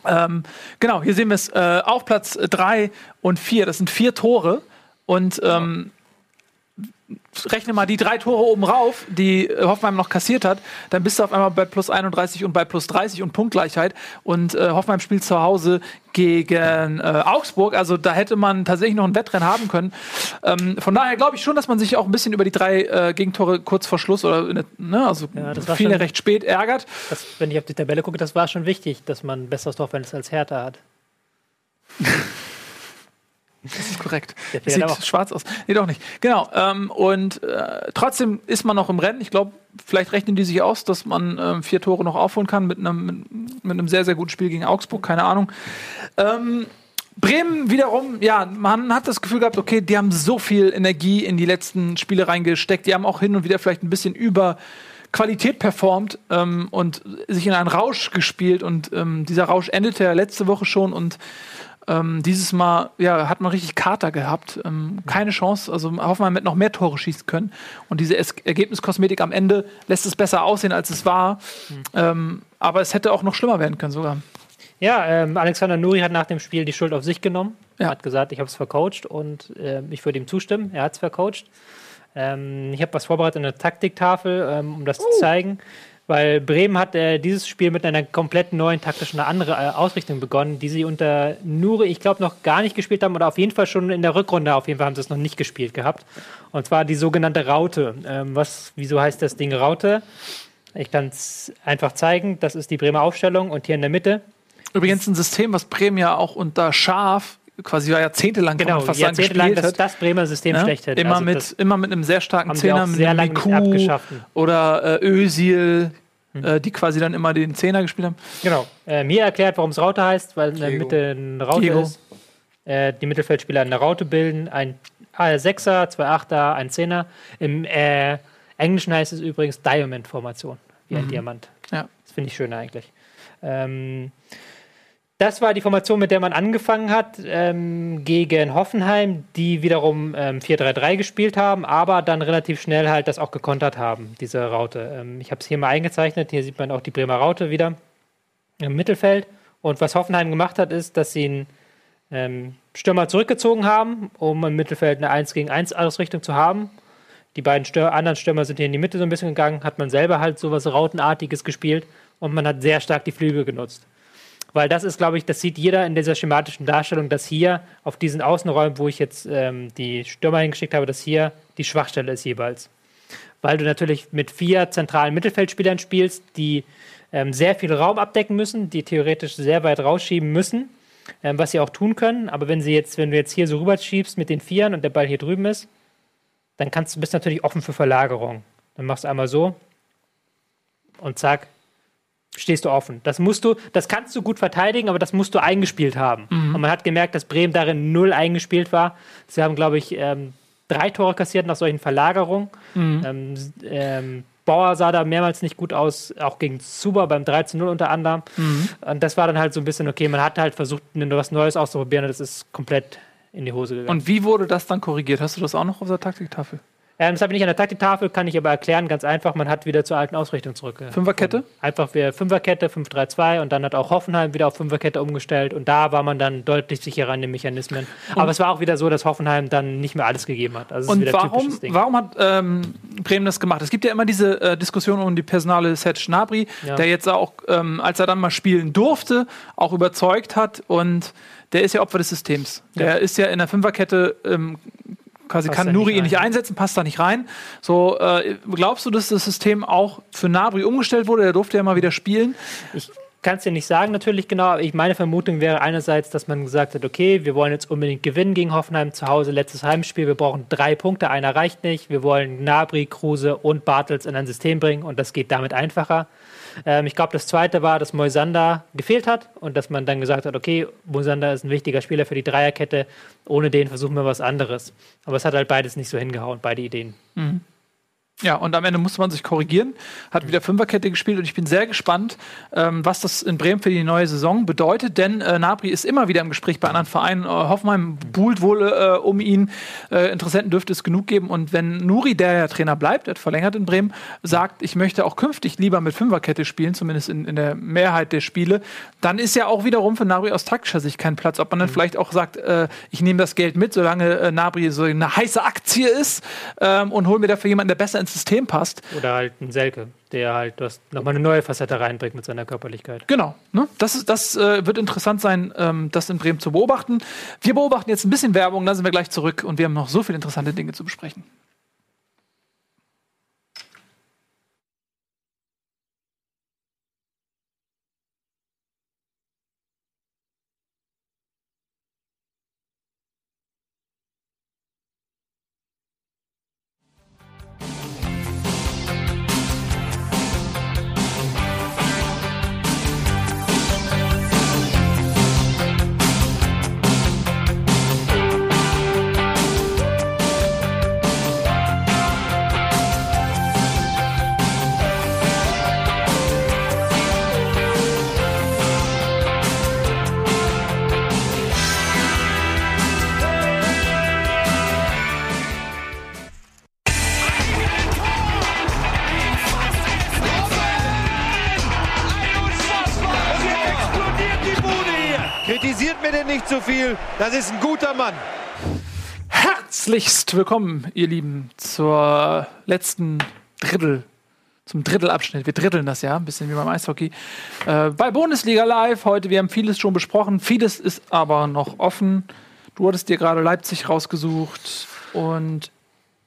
Ähm, genau, hier sehen wir es äh, auf Platz 3 und 4. Das sind vier Tore. Und ähm, rechne mal die drei Tore oben rauf, die Hoffenheim noch kassiert hat, dann bist du auf einmal bei plus 31 und bei plus 30 und Punktgleichheit. Und äh, Hoffenheim spielt zu Hause gegen äh, Augsburg. Also da hätte man tatsächlich noch ein Wettrennen haben können. Ähm, von daher glaube ich schon, dass man sich auch ein bisschen über die drei äh, Gegentore kurz vor Schluss oder der- ne, also Ja, das war viele schon- recht spät ärgert. Das, wenn ich auf die Tabelle gucke, das war schon wichtig, dass man besseres Torverhältnis als Hertha hat. Das ist korrekt. Fehlt sieht auch. schwarz aus. Nee, doch nicht. Genau. Ähm, und äh, trotzdem ist man noch im Rennen. Ich glaube, vielleicht rechnen die sich aus, dass man ähm, vier Tore noch aufholen kann mit einem, mit, mit einem sehr, sehr guten Spiel gegen Augsburg. Keine Ahnung. Ähm, Bremen wiederum, ja, man hat das Gefühl gehabt, okay, die haben so viel Energie in die letzten Spiele reingesteckt. Die haben auch hin und wieder vielleicht ein bisschen über Qualität performt ähm, und sich in einen Rausch gespielt. Und ähm, dieser Rausch endete ja letzte Woche schon und ähm, dieses Mal ja, hat man richtig Kater gehabt. Ähm, keine Chance. Also Hoffenheim hätte noch mehr Tore schießen können. Und diese es Ergebniskosmetik am Ende lässt es besser aussehen, als es war. Ähm, aber es hätte auch noch schlimmer werden können sogar. Ja, ähm, Alexander Nuri hat nach dem Spiel die Schuld auf sich genommen. Ja. Hat gesagt, ich habe es vercoacht und ähm, ich würde ihm zustimmen. Er hat es vercoacht. Ähm, ich habe was vorbereitet, eine Taktiktafel, ähm, um das zu zeigen. Weil Bremen hat äh, dieses Spiel mit einer komplett neuen taktischen, eine andere äh, Ausrichtung begonnen, die sie unter Nuri, ich glaube, noch gar nicht gespielt haben oder auf jeden Fall schon in der Rückrunde, auf jeden Fall haben sie es noch nicht gespielt gehabt. Und zwar die sogenannte Raute. Ähm, was, wieso heißt das Ding Raute? Ich kann es einfach zeigen. Das ist die Bremer Aufstellung und hier in der Mitte Übrigens ein System, was Bremen ja auch unter Scharf quasi jahrzehntelang Genau, fast sagen, jahrzehntelang gespielt das, hat. das Bremer System Ja? schlechthin. Immer, Also mit, immer mit einem sehr starken Zehner, mit sehr nicht Miku abgeschafft. oder äh, Özil, Hm. äh, die quasi dann immer den Zehner gespielt haben. Genau. Äh, mir erklärt, warum es Raute heißt, weil in der Diego. Mitte eine Raute Diego. ist. Äh, die Mittelfeldspieler eine Raute bilden. Ein Sechser, zwei Achter, ein Zehner. Im äh, Englischen heißt es übrigens Diamond-Formation, wie ein Diamant. Ja. Das finde ich schön eigentlich. Ähm, das war die Formation, mit der man angefangen hat ähm, gegen Hoffenheim, die wiederum ähm, 4-3-3 gespielt haben, aber dann relativ schnell halt das auch gekontert haben, diese Raute. Ähm, ich habe es hier mal eingezeichnet. Hier sieht man auch die Bremer Raute wieder im Mittelfeld. Und was Hoffenheim gemacht hat, ist, dass sie einen ähm, Stürmer zurückgezogen haben, um im Mittelfeld eine 1 gegen 1 Ausrichtung zu haben. Die beiden Stör anderen Stürmer sind hier in die Mitte so ein bisschen gegangen, hat man selber halt so was Rautenartiges gespielt und man hat sehr stark die Flügel genutzt. Weil das ist, glaube ich, das sieht jeder in dieser schematischen Darstellung, dass hier auf diesen Außenräumen, wo ich jetzt ähm, die Stürmer hingeschickt habe, dass hier die Schwachstelle ist jeweils. Weil du natürlich mit vier zentralen Mittelfeldspielern spielst, die ähm, sehr viel Raum abdecken müssen, die theoretisch sehr weit rausschieben müssen, ähm, was sie auch tun können. Aber wenn sie jetzt, wenn du jetzt hier so rüberschiebst mit den Vieren und der Ball hier drüben ist, dann kannst du natürlich offen für Verlagerung. Dann machst du einmal so und zack, stehst du offen. Das musst du, das kannst du gut verteidigen, aber das musst du eingespielt haben. Und man hat gemerkt, dass Bremen darin null eingespielt war. Sie haben, glaube ich, ähm, drei Tore kassiert nach solchen Verlagerungen. Ähm, s- ähm, Bauer sah da mehrmals nicht gut aus, auch gegen Zuber beim 13-0 unter anderem. Und das war dann halt so ein bisschen, okay, man hat halt versucht, was Neues auszuprobieren und das ist komplett in die Hose gegangen. Und wie wurde das dann korrigiert? Hast du das auch noch auf der Taktiktafel? Ähm, das habe ich nicht an der Taktiktafel, kann ich aber erklären, ganz einfach, man hat wieder zur alten Ausrichtung zurück. Fünferkette? Einfach wieder Fünferkette, 5-3-2 und dann hat auch Hoffenheim wieder auf Fünferkette umgestellt und da war man dann deutlich sicherer an den Mechanismen. Aber es war auch wieder so, dass Hoffenheim dann nicht mehr alles gegeben hat. Also Und warum, warum hat ähm, Bremen das gemacht? Es gibt ja immer diese äh, Diskussion um die Personale Serge Gnabry, Ja. der jetzt auch, ähm, als er dann mal spielen durfte, auch überzeugt hat und der ist ja Opfer des Systems. Der ist ja in der Fünferkette ähm, quasi Passt kann Nuri nicht ihn nicht rein. einsetzen, passt da nicht rein. So, äh, glaubst du, dass das System auch für Nabri umgestellt wurde? Der durfte ja mal wieder spielen. Ich kann es dir nicht sagen, natürlich genau, aber ich, meine Vermutung wäre einerseits, dass man gesagt hat, okay, wir wollen jetzt unbedingt gewinnen gegen Hoffenheim zu Hause, letztes Heimspiel, wir brauchen drei Punkte, einer reicht nicht, wir wollen Gnabry, Kruse und Bartels in ein System bringen und das geht damit einfacher. Ähm, ich glaube, das zweite war, dass Moisander gefehlt hat und dass man dann gesagt hat, okay, Moisander ist ein wichtiger Spieler für die Dreierkette, ohne den versuchen wir was anderes. Aber es hat halt beides nicht so hingehauen, beide Ideen. Ja, und am Ende musste man sich korrigieren, hat wieder Fünferkette gespielt und ich bin sehr gespannt, ähm, was das in Bremen für die neue Saison bedeutet, denn äh, Nabri ist immer wieder im Gespräch bei anderen Vereinen. Äh, Hoffenheim buhlt wohl äh, um ihn. Äh, Interessenten dürfte es genug geben und wenn Nuri, der ja Trainer bleibt, hat verlängert in Bremen, sagt, ich möchte auch künftig lieber mit Fünferkette spielen, zumindest in, in der Mehrheit der Spiele, dann ist ja auch wiederum für Nabri aus taktischer Sicht kein Platz. Ob man dann vielleicht auch sagt, äh, ich nehme das Geld mit, solange äh, Nabri so eine heiße Aktie ist ähm, und hole mir dafür jemanden, der besser ins System passt. Oder halt ein Selke, der halt das nochmal eine neue Facette reinbringt mit seiner Körperlichkeit. Genau. Ne? Das, ist, das äh, wird interessant sein, ähm, das in Bremen zu beobachten. Wir beobachten jetzt ein bisschen Werbung, dann sind wir gleich zurück und wir haben noch so viele interessante Dinge zu besprechen. Nicht zu viel. Das ist ein guter Mann. Herzlichst willkommen, ihr Lieben, zur letzten Drittel, zum Drittelabschnitt. Wir dritteln das ja, ein bisschen wie beim Eishockey. Äh, bei Bundesliga Live heute, wir haben vieles schon besprochen, vieles ist aber noch offen. Du hattest dir gerade Leipzig rausgesucht und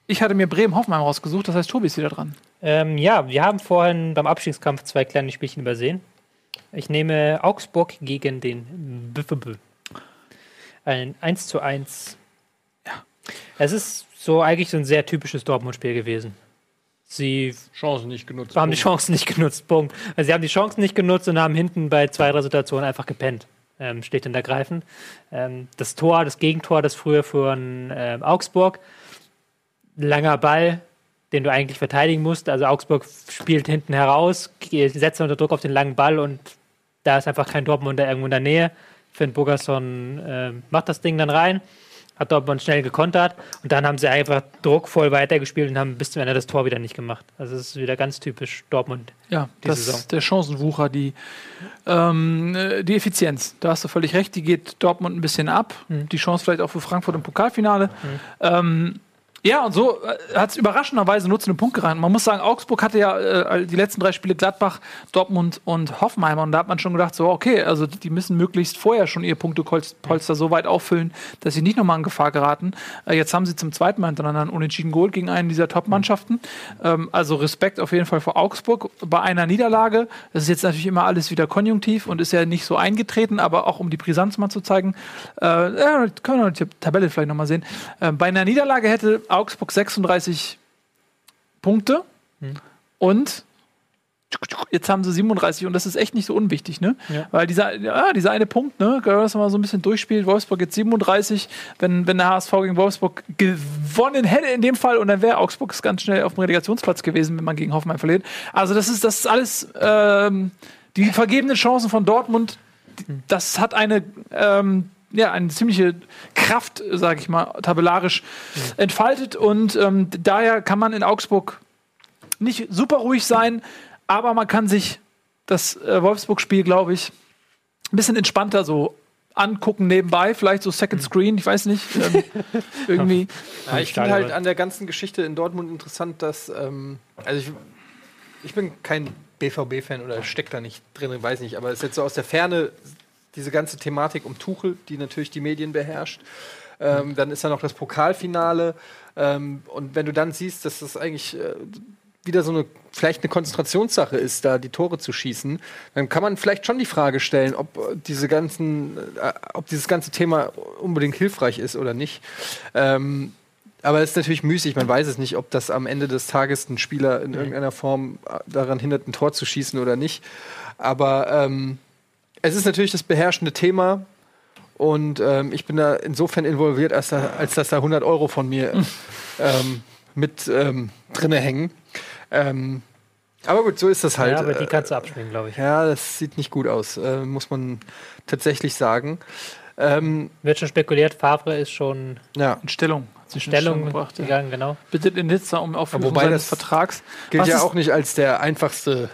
ich hatte mir Bremen-Hoffenheim rausgesucht, das heißt, Tobi ist wieder dran. Ähm, ja, wir haben vorhin beim Abstiegskampf zwei kleine Spielchen übersehen. Ich nehme Augsburg gegen den BVB. Ein 1 zu 1. Ja. Es ist so eigentlich so ein sehr typisches Dortmund-Spiel gewesen. Sie Chancen nicht genutzt. haben die Chancen nicht genutzt. Punkt. Also sie haben die Chancen nicht genutzt und haben hinten bei zwei, drei Situationen einfach gepennt. Ähm, schlicht und ergreifend. Ähm, das Tor, das Gegentor, das früher von ähm, Augsburg. Langer Ball, den du eigentlich verteidigen musst. Also Augsburg spielt hinten heraus, setzt unter Druck auf den langen Ball und da ist einfach kein Dortmunder irgendwo in der Nähe. Finn Burgerson äh, macht das Ding dann rein, hat Dortmund schnell gekontert und dann haben sie einfach druckvoll weitergespielt und haben bis zum Ende das Tor wieder nicht gemacht. Also es ist wieder ganz typisch Dortmund. Ja, das Saison. ist der Chancenwucher, die, ähm, äh, die Effizienz. Da hast du völlig recht, die geht Dortmund ein bisschen ab. Mhm. Die Chance vielleicht auch für Frankfurt im Pokalfinale. Ähm, ja, und so hat es überraschenderweise nur zu einem Punkt gerannt. Man muss sagen, Augsburg hatte ja äh, die letzten drei Spiele Gladbach, Dortmund und Hoffenheim. Und da hat man schon gedacht, so, okay, also die müssen möglichst vorher schon ihr Punktepolster so weit auffüllen, dass sie nicht nochmal in Gefahr geraten. Äh, jetzt haben sie zum zweiten Mal hintereinander einen unentschieden Goal gegen einen dieser Top-Mannschaften. Ähm, also Respekt auf jeden Fall vor Augsburg. Bei einer Niederlage, das ist jetzt natürlich immer alles wieder konjunktiv und ist ja nicht so eingetreten, aber auch um die Brisanz mal zu zeigen, äh, können wir die Tabelle vielleicht nochmal sehen. Äh, bei einer Niederlage hätte Augsburg 36 Punkte und jetzt haben sie 37 und das ist echt nicht so unwichtig, ne? Ja. Weil dieser, ja, dieser eine Punkt, ne, wenn man das mal so ein bisschen durchspielt, Wolfsburg jetzt 37, wenn, wenn der HSV gegen Wolfsburg gewonnen hätte in dem Fall und dann wäre Augsburg ganz schnell auf dem Relegationsplatz gewesen, wenn man gegen Hoffenheim verliert. Also das ist, das ist alles ähm, die vergebenen Chancen von Dortmund, die- das hat eine ähm, ja, eine ziemliche Kraft, sage ich mal, tabellarisch entfaltet. Und ähm, daher kann man in Augsburg nicht super ruhig sein, aber man kann sich das äh, Wolfsburg-Spiel, glaube ich, ein bisschen entspannter so angucken nebenbei, vielleicht so Second Screen, ich weiß nicht, ähm, irgendwie. Ja, ich finde halt an der ganzen Geschichte in Dortmund interessant, dass, ähm, also ich, ich bin kein BVB-Fan oder steck da nicht drin, weiß nicht, aber es ist jetzt so aus der Ferne diese ganze Thematik um Tuchel, die natürlich die Medien beherrscht. Ähm, dann ist da noch das Pokalfinale. Ähm, und wenn du dann siehst, dass das eigentlich äh, wieder so eine, vielleicht eine Konzentrationssache ist, da die Tore zu schießen, dann kann man vielleicht schon die Frage stellen, ob äh, diese ganzen, äh, ob dieses ganze Thema unbedingt hilfreich ist oder nicht. Ähm, aber es ist natürlich müßig, man weiß es nicht, ob das am Ende des Tages einen Spieler in irgendeiner Form äh, daran hindert, ein Tor zu schießen oder nicht. Aber ähm, es ist natürlich das beherrschende Thema und ähm, ich bin da insofern involviert, als, da, als dass da 100 Euro von mir ähm, mit ähm, drinne hängen. Ähm, aber gut, so ist das halt. ja, aber die Äh, kannst du abspringen, glaube ich. ja, das sieht nicht gut aus, äh, muss man tatsächlich sagen. Ähm, Wird schon spekuliert, Favre ist schon ja, In Stellung. In Stellung gebracht. Ja. gegangen, genau. Bitte in Nizza um Auflösung wobei seines das Vertrags. gilt Was ja auch nicht als der einfachste.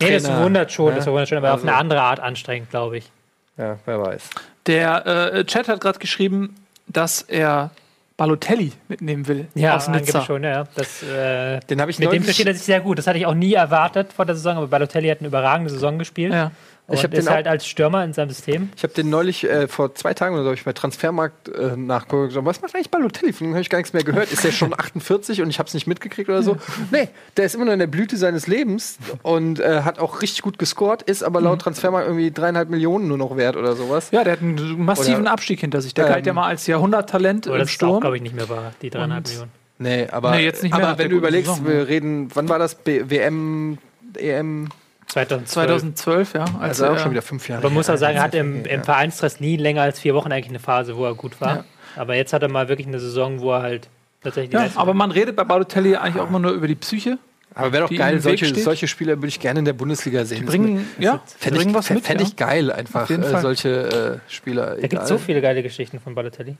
Nee, das wundert schon, ne? das wundert schon, aber auf Also- eine andere Art anstrengend, glaube ich. Ja, wer weiß. Der äh, Chat hat gerade geschrieben, dass er Balotelli mitnehmen will Ja, aus Nizza. schon, ja. Das, äh, Den habe ich mit dem versteht er sich sehr gut. Das hatte ich auch nie erwartet vor der Saison, aber Balotelli hat eine überragende Saison gespielt. Ja. Ich hab den halt als Stürmer in seinem System. Ich habe den neulich äh, vor zwei Tagen oder so ich bei Transfermarkt äh, nachgeguckt. gesagt, Was macht eigentlich Balotelli? Von dem habe ich gar nichts mehr gehört. Ist der schon 48 und ich habe es nicht mitgekriegt oder so? Nee, der ist immer noch in der Blüte seines Lebens und äh, hat auch richtig gut gescored, ist aber laut Transfermarkt irgendwie dreieinhalb Millionen nur noch wert oder sowas. ja, der hat einen massiven Oder- Abstieg hinter sich. Der Ähm, galt ja mal als Jahrhunderttalent im das Sturm. glaube ich, nicht mehr wahr, die dreieinhalb Millionen. Nee, aber, Nee, jetzt nicht mehr aber wenn du überlegst, Saison, wir reden, wann war das? B WM, EM, 2012. 2012, ja. Als also auch schon wieder fünf Jahre. Aber man muss auch sagen, er hat im, im Vereinstress nie länger als vier Wochen eigentlich eine Phase, wo er gut war. Ja. Aber jetzt hat er mal wirklich eine Saison, wo er halt tatsächlich die Ja, aber man redet bei Balotelli eigentlich auch immer nur über die Psyche. Aber wäre doch geil, solche, solche Spieler würde ich gerne in der Bundesliga sehen. Die bringen, ja, Fände ich, was mit. fänd ja. ich geil, einfach jeden äh, Fall. solche äh, Spieler. Da gibt es so viele geile Geschichten von Balotelli.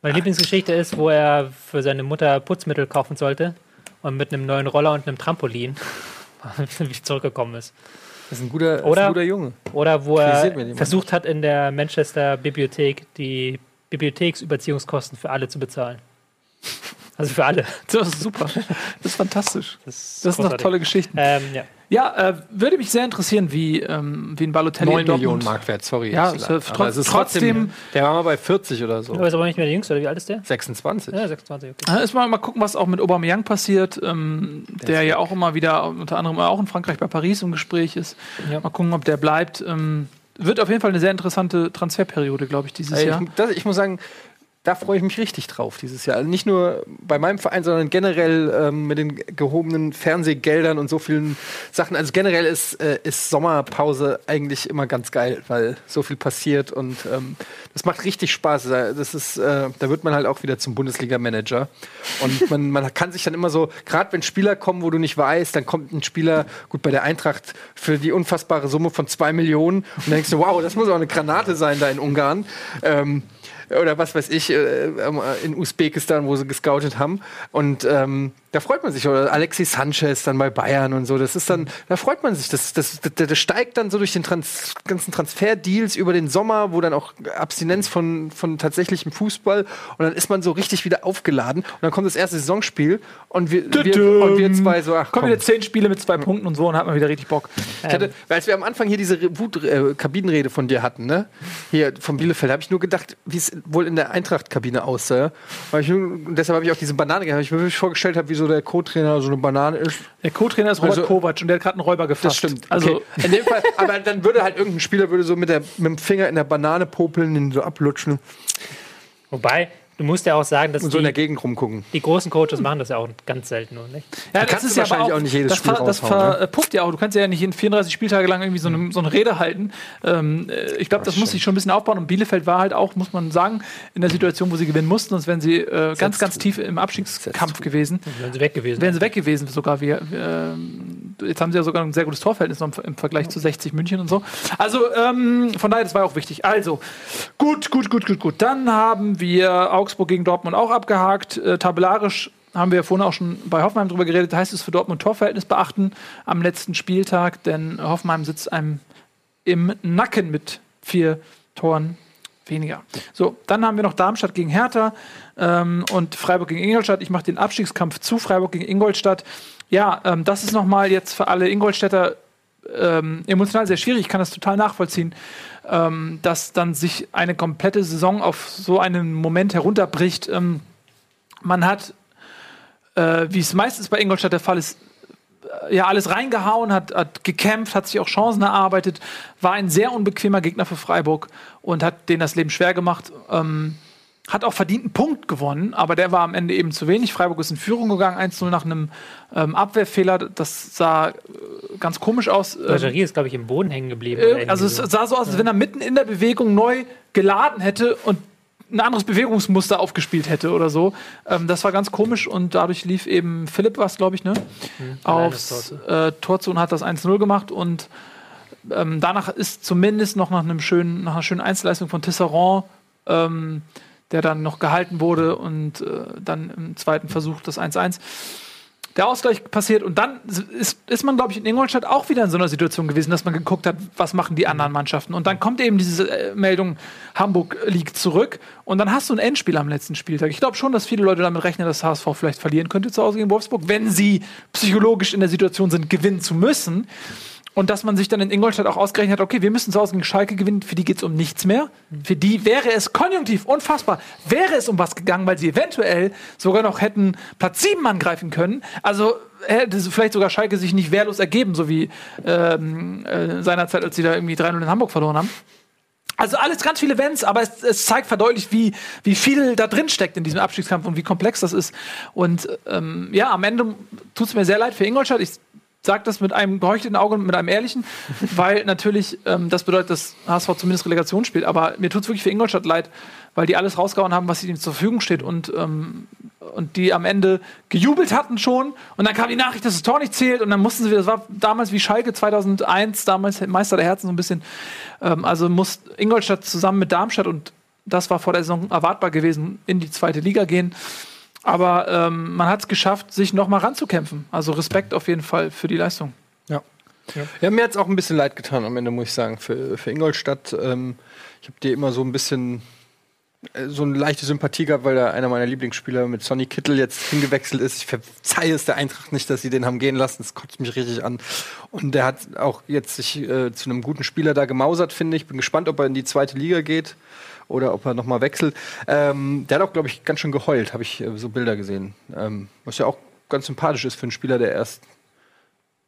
Meine Lieblingsgeschichte ist, wo er für seine Mutter Putzmittel kaufen sollte und mit einem neuen Roller und einem Trampolin wie zurückgekommen ist. Das ist ein guter, Oder- ein guter Junge. Oder wo er versucht hat, in der Manchester Bibliothek die Bibliotheksüberziehungskosten für alle zu bezahlen. Also für alle. Das ist super. Das ist fantastisch. Das Das sind doch tolle Geschichten. Ähm, ja. Ja, äh, würde mich sehr interessieren, wie, ähm, wie ein Balotelli 9 in Dortmund- Millionen Mark wert, sorry. Ja, es ist Aber es ist trotzdem- Der war mal bei 40 oder so. Aber ist aber nicht mehr der Jüngste, oder wie alt ist der? 26. Ja, 26, okay. Ja, Ist mal, mal gucken, was auch mit Aubameyang passiert, ähm, der ist ja auch immer wieder, unter anderem auch in Frankreich bei Paris im Gespräch ist. Ja. Mal gucken, ob der bleibt. Ähm, wird auf jeden Fall eine sehr interessante Transferperiode, glaube ich, dieses Ey, Jahr. ich, das, ich muss sagen, da freue ich mich richtig drauf dieses Jahr. Also nicht nur bei meinem Verein, sondern generell ähm, mit den gehobenen Fernsehgeldern und so vielen Sachen. Also generell ist, äh, ist Sommerpause eigentlich immer ganz geil, weil so viel passiert und ähm, das macht richtig Spaß. Das ist, äh, da wird man halt auch wieder zum Bundesliga-Manager. Und man, man kann sich dann immer so, gerade wenn Spieler kommen, wo du nicht weißt, dann kommt ein Spieler, gut, bei der Eintracht für die unfassbare Summe von zwei Millionen und dann denkst du, wow, das muss auch eine Granate sein da in Ungarn. Ähm, oder was weiß ich, äh, in Usbekistan, wo sie gescoutet haben. Und ähm, da freut man sich. Oder Alexis Sanchez dann bei Bayern und so. Das ist dann, da freut man sich. Das, das, das, das steigt dann so durch den Trans ganzen Transferdeals über den Sommer, wo dann auch Abstinenz von, von tatsächlichem Fußball und dann ist man so richtig wieder aufgeladen. Und dann kommt das erste Saisonspiel und wir, wir, und wir zwei so, ach Kommen komm. wieder zehn Spiele mit zwei Punkten und so und hat man wieder richtig Bock. Ich hatte, weil als wir am Anfang hier diese Wut, äh, Kabinenrede von dir hatten, ne? Hier von Bielefeld, habe ich nur gedacht, wie es wohl in der Eintracht-Kabine aussah. Weil ich deshalb habe ich auch diese Banane gehabt. weil Ich mir wirklich vorgestellt habe, wie so der Co-Trainer so eine Banane ist. Der Co-Trainer ist Robert Also- Kovac und der hat gerade einen Räuber gefasst. Das stimmt. Also, okay. in dem Fall, aber dann würde halt irgendein Spieler würde so mit, der, mit dem Finger in der Banane popeln, den so ablutschen Wobei, du musst ja auch sagen, dass und so in der die, Gegend rumgucken. die großen Coaches machen das ja auch ganz selten nur, nicht? ja, kannst du wahrscheinlich auch nicht jedes das Spiel Das raushauen, ne? verpufft ja auch. Du kannst ja nicht in 34 Spieltage lang irgendwie so eine, so eine Rede halten. Ähm, äh, ich glaube, das muss sich schon ein bisschen aufbauen. Und Bielefeld war halt auch, muss man sagen, in der Situation, wo sie gewinnen mussten, sonst wären sie äh, ganz, ganz tief im Abstiegskampf gewesen. Wären sie weg gewesen. Wären sie weg gewesen, sogar wir. ähm, jetzt haben sie ja sogar ein sehr gutes Torverhältnis noch im, im Vergleich zu 60 München und so. Also ähm, von daher, das war auch wichtig. Also, gut, gut, gut, gut, gut. Dann haben wir Augsburg gegen Dortmund auch abgehakt. Äh, tabellarisch haben wir vorhin auch schon bei Hoffenheim drüber geredet. Heißt es für Dortmund Torverhältnis beachten am letzten Spieltag, denn Hoffenheim sitzt einem im Nacken mit vier Toren weniger. So, dann haben wir noch Darmstadt gegen Hertha ähm, und Freiburg gegen Ingolstadt. Ich mache den Abstiegskampf zu Freiburg gegen Ingolstadt. Ja, ähm, das ist nochmal jetzt für alle Ingolstädter ähm, emotional sehr schwierig. Ich kann das total nachvollziehen, ähm, dass dann sich eine komplette Saison auf so einen Moment herunterbricht. Ähm, man hat, äh, wie es meistens bei Ingolstadt der Fall ist, äh, ja, alles reingehauen, hat, hat gekämpft, hat sich auch Chancen erarbeitet, war ein sehr unbequemer Gegner für Freiburg und hat denen das Leben schwer gemacht. Ähm, hat auch verdient einen Punkt gewonnen, aber der war am Ende eben zu wenig. Freiburg ist in Führung gegangen, 1-0 nach einem ähm, Abwehrfehler. Das sah äh, ganz komisch aus. Ähm, Bergerie ist, glaube ich, im Boden hängen geblieben. äh, also es sah so aus, als wenn er mitten in der Bewegung neu geladen hätte und ein anderes Bewegungsmuster aufgespielt hätte oder so. Ähm, das war ganz komisch und dadurch lief eben Philipp was, glaube ich, ne? Aufs äh, Tor zu und hat das 1-0 gemacht und ähm, danach ist zumindest noch nach, einem schönen, nach einer schönen Einzelleistung von Tisserand, ähm, der dann noch gehalten wurde und äh, dann im zweiten Versuch das 1-1 der Ausgleich passiert und dann ist, ist man, glaube ich, in Ingolstadt auch wieder in so einer Situation gewesen, dass man geguckt hat, was machen die anderen Mannschaften. Und dann kommt eben diese äh, Meldung, Hamburg liegt zurück und dann hast du ein Endspiel am letzten Spieltag. Ich glaube schon, dass viele Leute damit rechnen, dass HSV vielleicht verlieren könnte zu Hause gegen Wolfsburg, wenn sie psychologisch in der Situation sind, gewinnen zu müssen. Und dass man sich dann in Ingolstadt auch ausgerechnet hat, okay, wir müssen zu Hause gegen Schalke gewinnen, für die geht es um nichts mehr. Für die wäre es konjunktiv, unfassbar, wäre es um was gegangen, weil sie eventuell sogar noch hätten Platz 7 angreifen können. Also hätte vielleicht sogar Schalke sich nicht wehrlos ergeben, so wie ähm, äh, seinerzeit, als sie da irgendwie 3-0 in Hamburg verloren haben. Also alles ganz viele Wenns, aber es, es zeigt verdeutlicht, wie, wie viel da drin steckt in diesem Abstiegskampf und wie komplex das ist. Und ähm, ja, am Ende tut es mir sehr leid für Ingolstadt. Ich sage das mit einem geheuchelten Auge und mit einem ehrlichen, weil natürlich ähm, das bedeutet, dass HSV zumindest Relegation spielt. Aber mir tut es wirklich für Ingolstadt leid, weil die alles rausgehauen haben, was ihnen zur Verfügung steht und, ähm, und die am Ende gejubelt hatten schon. Und dann kam die Nachricht, dass das Tor nicht zählt und dann mussten sie, das war damals wie Schalke 2001, damals Meister der Herzen so ein bisschen. Ähm, also muss Ingolstadt zusammen mit Darmstadt und das war vor der Saison erwartbar gewesen, in die zweite Liga gehen. Aber ähm, man hat es geschafft, sich noch mal ranzukämpfen. Also Respekt auf jeden Fall für die Leistung. Ja. Ja. ja mir hat es auch ein bisschen leid getan am Ende, muss ich sagen, für, für Ingolstadt. Ähm, ich habe dir immer so ein bisschen äh, so eine leichte Sympathie gehabt, weil da einer meiner Lieblingsspieler mit Sonny Kittel jetzt hingewechselt ist. Ich verzeihe es der Eintracht nicht, dass sie den haben gehen lassen. Das kotzt mich richtig an. Und der hat auch jetzt sich äh, zu einem guten Spieler da gemausert, finde ich. Bin gespannt, ob er in die zweite Liga geht oder ob er nochmal wechselt. Ähm, der hat auch, glaube ich, ganz schön geheult, habe ich äh, so Bilder gesehen. Ähm, was ja auch ganz sympathisch ist für einen Spieler, der erst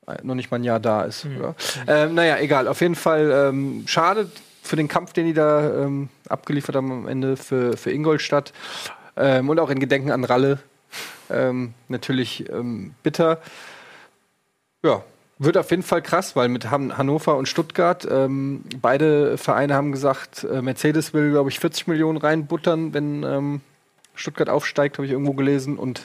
äh, noch nicht mal ein Jahr da ist. Mhm. Ähm, naja, egal. Auf jeden Fall ähm, schade für den Kampf, den die da ähm, abgeliefert haben am Ende für, für Ingolstadt. Ähm, und auch in Gedenken an Ralle. Ähm, natürlich ähm, bitter. Ja, wird auf jeden Fall krass, weil mit Han Hannover und Stuttgart, ähm, beide Vereine haben gesagt, äh, Mercedes will, glaube ich, 40 Millionen reinbuttern, wenn ähm, Stuttgart aufsteigt, habe ich irgendwo gelesen. Und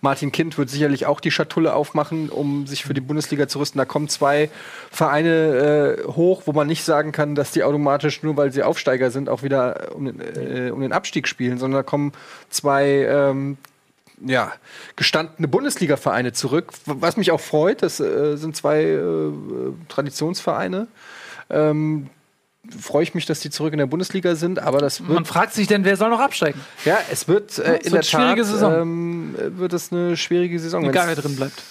Martin Kind wird sicherlich auch die Schatulle aufmachen, um sich für die Bundesliga zu rüsten. Da kommen zwei Vereine äh, hoch, wo man nicht sagen kann, dass die automatisch, nur weil sie Aufsteiger sind, auch wieder um den, äh, um den Abstieg spielen, sondern da kommen zwei ähm, ja, gestandene Bundesliga-Vereine zurück. Was mich auch freut, das äh, sind zwei äh, Traditionsvereine. Ähm, freue ich mich, dass die zurück in der Bundesliga sind, aber das wird Man fragt sich denn, wer soll noch absteigen? Ja, es wird äh, in der schwierige Tat Saison. Ähm, wird es eine schwierige Saison. Egal, wer drin bleibt.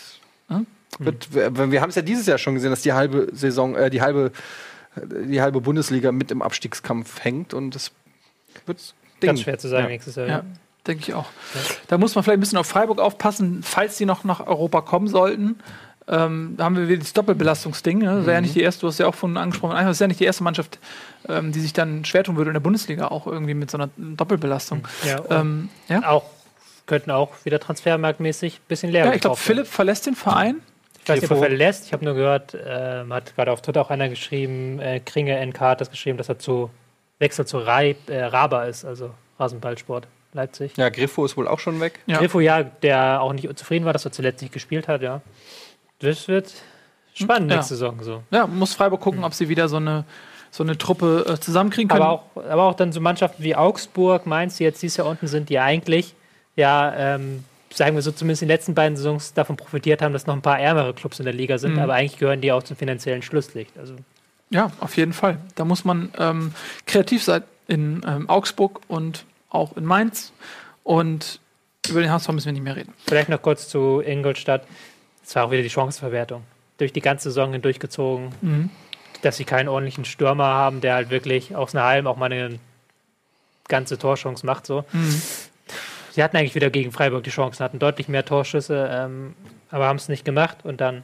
Hm? Wird, wir wir haben es ja dieses Jahr schon gesehen, dass die halbe Saison, äh, die halbe die halbe Bundesliga mit im Abstiegskampf hängt und es wird Ding. ganz schwer zu sagen ja. nächstes Jahr. Ja. Denke ich auch. Da muss man vielleicht ein bisschen auf Freiburg aufpassen, falls sie noch nach Europa kommen sollten. Ähm, da haben wir wieder das Doppelbelastungsding. Ne? Das ist ja nicht die erste, du hast ja auch von angesprochen, das ist ja nicht die erste Mannschaft, ähm, die sich dann schwer tun würde in der Bundesliga, auch irgendwie mit so einer Doppelbelastung. Ja, ähm, ja? Auch, könnten auch wieder transfermarktmäßig ein bisschen leer Ja, ich glaube, Philipp verlässt den Verein. Ich weiß nicht, ob er verlässt. Ich habe nur gehört, äh, hat gerade auf Twitter auch einer geschrieben, äh, Kringe NK hat das geschrieben, dass er zu Wechsel zu Rai, äh, Raba ist, also Rasenballsport. Leipzig. Ja, Griffo ist wohl auch schon weg. Ja. Griffo, ja, der auch nicht zufrieden war, dass er zuletzt nicht gespielt hat, ja. Das wird spannend ja. nächste Saison so. Ja, muss Freiburg gucken, ob sie wieder so eine, so eine Truppe äh, zusammenkriegen können. Aber auch, aber auch dann so Mannschaften wie Augsburg, Mainz, die jetzt dieses Jahr unten sind, die eigentlich, ja, ähm, sagen wir so, zumindest in den letzten beiden Saisons davon profitiert haben, dass noch ein paar ärmere Clubs in der Liga sind, mhm. aber eigentlich gehören die auch zum finanziellen Schlusslicht. Also ja, auf jeden Fall. Da muss man ähm, kreativ sein in ähm, Augsburg und auch in Mainz. Und über den HSV müssen wir nicht mehr reden. Vielleicht noch kurz zu Ingolstadt. Es war auch wieder die Chancenverwertung. Durch die ganze Saison hindurchgezogen, mhm. dass sie keinen ordentlichen Stürmer haben, der halt wirklich aus einer Halm auch mal eine ganze Torchance macht. So. Mhm. Sie hatten eigentlich wieder gegen Freiburg die Chancen, hatten deutlich mehr Torschüsse, ähm, aber haben es nicht gemacht und dann,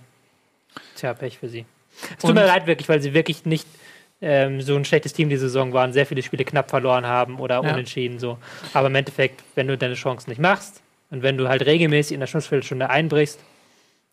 tja, Pech für sie. Es tut und mir leid wirklich, weil sie wirklich nicht ähm, so ein schlechtes Team die Saison waren, sehr viele Spiele knapp verloren haben oder ja. unentschieden so. Aber im Endeffekt, wenn du deine Chancen nicht machst und wenn du halt regelmäßig in der Schlussviertelstunde einbrichst,